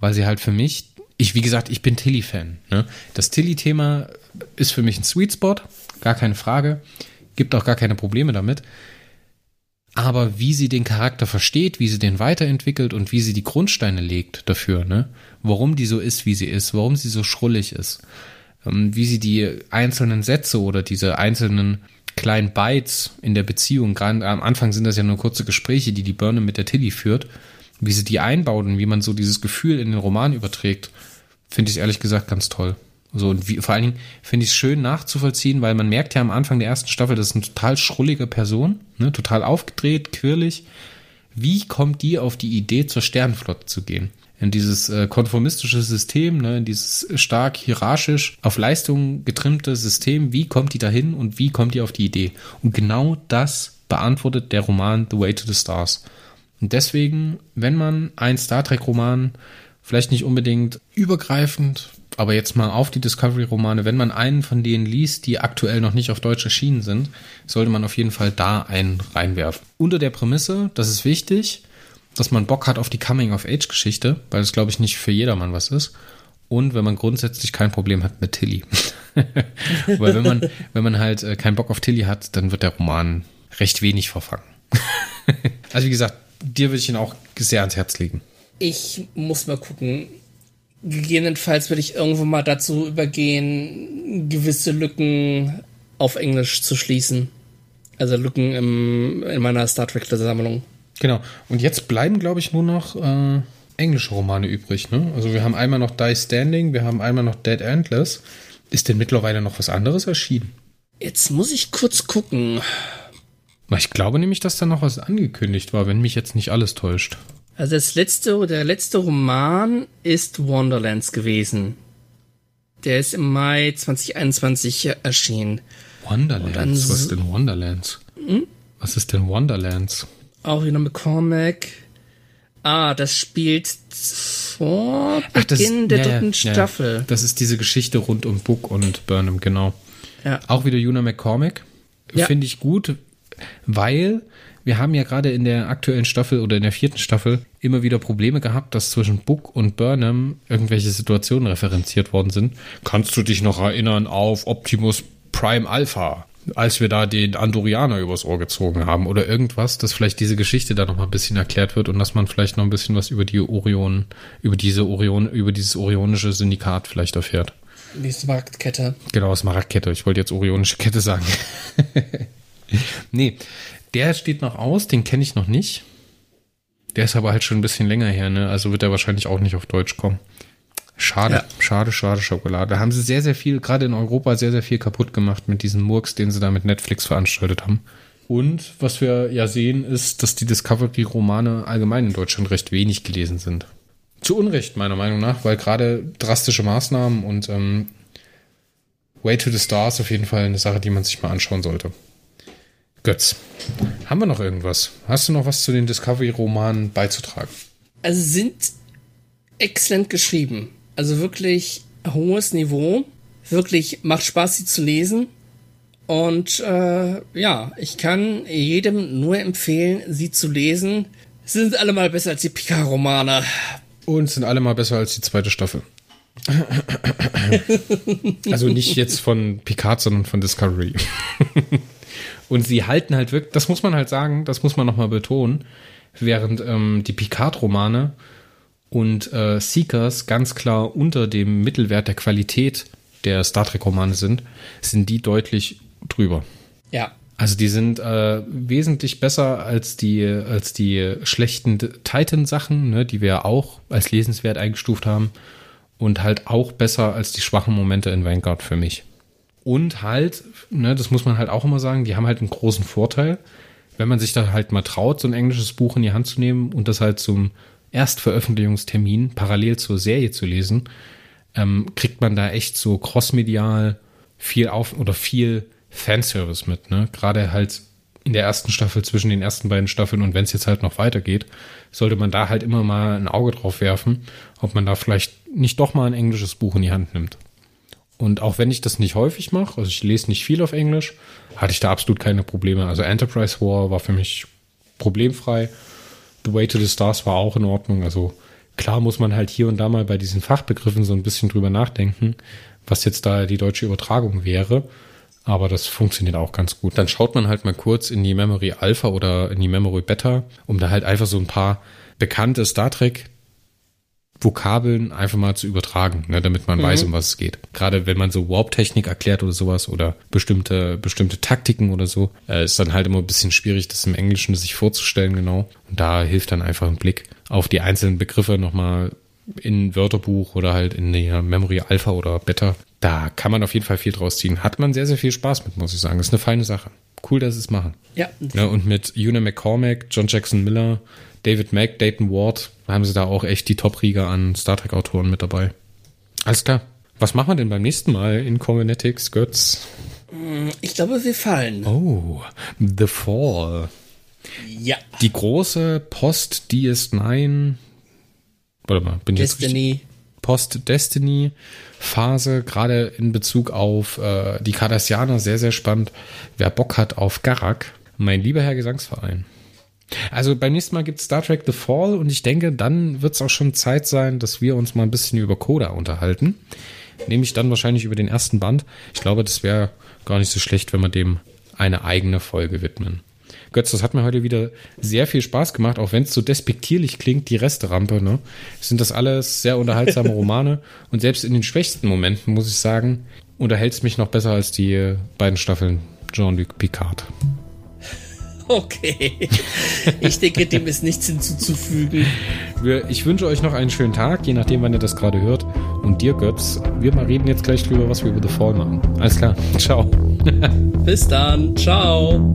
Weil sie halt für mich, ich, wie gesagt, ich bin Tilly-Fan. Ne? Das Tilly-Thema ist für mich ein Sweet Spot, gar keine Frage. Gibt auch gar keine Probleme damit aber wie sie den Charakter versteht, wie sie den weiterentwickelt und wie sie die Grundsteine legt dafür, ne? Warum die so ist, wie sie ist, warum sie so schrullig ist, ähm, wie sie die einzelnen Sätze oder diese einzelnen kleinen Bites in der Beziehung, gerade am Anfang sind das ja nur kurze Gespräche, die die Burnham mit der Tilly führt, wie sie die einbaut und wie man so dieses Gefühl in den Roman überträgt, finde ich ehrlich gesagt ganz toll. So, und wie, vor allen Dingen finde ich es schön nachzuvollziehen, weil man merkt ja am Anfang der ersten Staffel, das ist eine total schrullige Person, ne, total aufgedreht, quirlig. Wie kommt die auf die Idee, zur Sternenflotte zu gehen? In dieses äh, konformistische System, ne, in dieses stark hierarchisch auf Leistung getrimmte System, wie kommt die dahin und wie kommt die auf die Idee? Und genau das beantwortet der Roman The Way to the Stars. Und deswegen, wenn man einen Star Trek Roman vielleicht nicht unbedingt übergreifend aber jetzt mal auf die Discovery-Romane, wenn man einen von denen liest, die aktuell noch nicht auf Deutsch erschienen sind, sollte man auf jeden Fall da einen reinwerfen. Unter der Prämisse, das ist wichtig, dass man Bock hat auf die Coming-of-Age-Geschichte, weil das, glaube ich, nicht für jedermann was ist. Und wenn man grundsätzlich kein Problem hat mit Tilly. weil wenn man, wenn man halt äh, keinen Bock auf Tilly hat, dann wird der Roman recht wenig verfangen. also wie gesagt, dir würde ich ihn auch sehr ans Herz legen. Ich muss mal gucken gegebenenfalls würde ich irgendwo mal dazu übergehen, gewisse Lücken auf Englisch zu schließen. Also Lücken im, in meiner Star Trek-Sammlung. Genau. Und jetzt bleiben, glaube ich, nur noch äh, englische Romane übrig. Ne? Also wir haben einmal noch Die Standing, wir haben einmal noch Dead Endless. Ist denn mittlerweile noch was anderes erschienen? Jetzt muss ich kurz gucken. Ich glaube nämlich, dass da noch was angekündigt war, wenn mich jetzt nicht alles täuscht. Also das letzte, der letzte Roman ist Wonderlands gewesen. Der ist im Mai 2021 erschienen. Wonderlands? Was ist denn Wonderlands? Hm? Was ist denn Wonderlands? Auch wieder McCormack. Ah, das spielt vor Ach, Beginn der ja, dritten ja, Staffel. Ja. Das ist diese Geschichte rund um Book und Burnham, genau. Ja. Auch wieder Juna McCormack. Finde ich gut, weil wir haben ja gerade in der aktuellen Staffel oder in der vierten Staffel immer wieder Probleme gehabt, dass zwischen Book und Burnham irgendwelche Situationen referenziert worden sind. Kannst du dich noch erinnern auf Optimus Prime Alpha? als wir da den Andorianer übers Ohr gezogen haben oder irgendwas, dass vielleicht diese Geschichte da noch mal ein bisschen erklärt wird und dass man vielleicht noch ein bisschen was über die Orion, über diese Orion, über dieses orionische Syndikat vielleicht erfährt. Die Smaragdkette. Genau, Smaragdkette. Ich wollte jetzt orionische Kette sagen. nee, der steht noch aus, den kenne ich noch nicht. Der ist aber halt schon ein bisschen länger her, ne? Also wird er wahrscheinlich auch nicht auf Deutsch kommen. Schade, ja. schade, schade Schokolade. Da haben sie sehr, sehr viel, gerade in Europa, sehr, sehr viel kaputt gemacht mit diesem Murks, den sie da mit Netflix veranstaltet haben. Und was wir ja sehen, ist, dass die Discovery-Romane allgemein in Deutschland recht wenig gelesen sind. Zu Unrecht, meiner Meinung nach, weil gerade drastische Maßnahmen und ähm, Way to the Stars auf jeden Fall eine Sache, die man sich mal anschauen sollte. Götz, haben wir noch irgendwas? Hast du noch was zu den Discovery-Romanen beizutragen? Also sind exzellent geschrieben. Also wirklich hohes Niveau. Wirklich macht Spaß, sie zu lesen. Und äh, ja, ich kann jedem nur empfehlen, sie zu lesen. Sie sind alle mal besser als die Picard-Romane. Und sind alle mal besser als die zweite Staffel. also nicht jetzt von Picard, sondern von Discovery. Und sie halten halt wirklich, das muss man halt sagen, das muss man nochmal betonen, während ähm, die Picard-Romane und äh, Seekers ganz klar unter dem Mittelwert der Qualität der Star Trek-Romane sind, sind die deutlich drüber. Ja. Also die sind äh, wesentlich besser als die als die schlechten Titan-Sachen, ne, die wir auch als lesenswert eingestuft haben und halt auch besser als die schwachen Momente in Vanguard für mich. Und halt, ne, das muss man halt auch immer sagen, die haben halt einen großen Vorteil, wenn man sich da halt mal traut, so ein englisches Buch in die Hand zu nehmen und das halt zum Erstveröffentlichungstermin parallel zur Serie zu lesen, ähm, kriegt man da echt so crossmedial viel auf oder viel Fanservice mit, ne? Gerade halt in der ersten Staffel zwischen den ersten beiden Staffeln und wenn es jetzt halt noch weitergeht, sollte man da halt immer mal ein Auge drauf werfen, ob man da vielleicht nicht doch mal ein englisches Buch in die Hand nimmt. Und auch wenn ich das nicht häufig mache, also ich lese nicht viel auf Englisch, hatte ich da absolut keine Probleme. Also Enterprise War war für mich problemfrei. The Way to the Stars war auch in Ordnung. Also klar muss man halt hier und da mal bei diesen Fachbegriffen so ein bisschen drüber nachdenken, was jetzt da die deutsche Übertragung wäre. Aber das funktioniert auch ganz gut. Dann schaut man halt mal kurz in die Memory Alpha oder in die Memory Beta, um da halt einfach so ein paar bekannte Star Trek Vokabeln einfach mal zu übertragen, ne, damit man mhm. weiß, um was es geht. Gerade wenn man so Warp-Technik erklärt oder sowas oder bestimmte, bestimmte Taktiken oder so, äh, ist dann halt immer ein bisschen schwierig, das im Englischen sich vorzustellen, genau. Und da hilft dann einfach ein Blick auf die einzelnen Begriffe nochmal in Wörterbuch oder halt in der Memory Alpha oder Beta. Da kann man auf jeden Fall viel draus ziehen. Hat man sehr, sehr viel Spaß mit, muss ich sagen. Das ist eine feine Sache. Cool, dass sie es machen. Ja. ja. Und mit Una McCormack, John Jackson Miller, David Mack, Dayton Ward, haben sie da auch echt die Top-Riga an Star Trek-Autoren mit dabei. Alles klar. Was machen wir denn beim nächsten Mal in Combinetics, Götz? Ich glaube, wir fallen. Oh, The Fall. Ja. Die große Post-DS9. Warte mal, bin ich Destiny. Post-Destiny Phase, gerade in Bezug auf äh, die Cardassianer, sehr, sehr spannend. Wer Bock hat auf Garak, mein lieber Herr Gesangsverein. Also beim nächsten Mal gibt Star Trek The Fall und ich denke, dann wird es auch schon Zeit sein, dass wir uns mal ein bisschen über Coda unterhalten. Nämlich dann wahrscheinlich über den ersten Band. Ich glaube, das wäre gar nicht so schlecht, wenn wir dem eine eigene Folge widmen. Götz, das hat mir heute wieder sehr viel Spaß gemacht, auch wenn es so despektierlich klingt, die Resterampe, ne? Sind das alles sehr unterhaltsame Romane und selbst in den schwächsten Momenten, muss ich sagen, unterhält es mich noch besser als die beiden Staffeln Jean-Luc Picard. Okay. Ich denke, dem ist nichts hinzuzufügen. Ich wünsche euch noch einen schönen Tag, je nachdem, wann ihr das gerade hört. Und dir, Götz, wir mal reden jetzt gleich drüber, was wir über The Fall machen. Alles klar. Ciao. Bis dann. Ciao.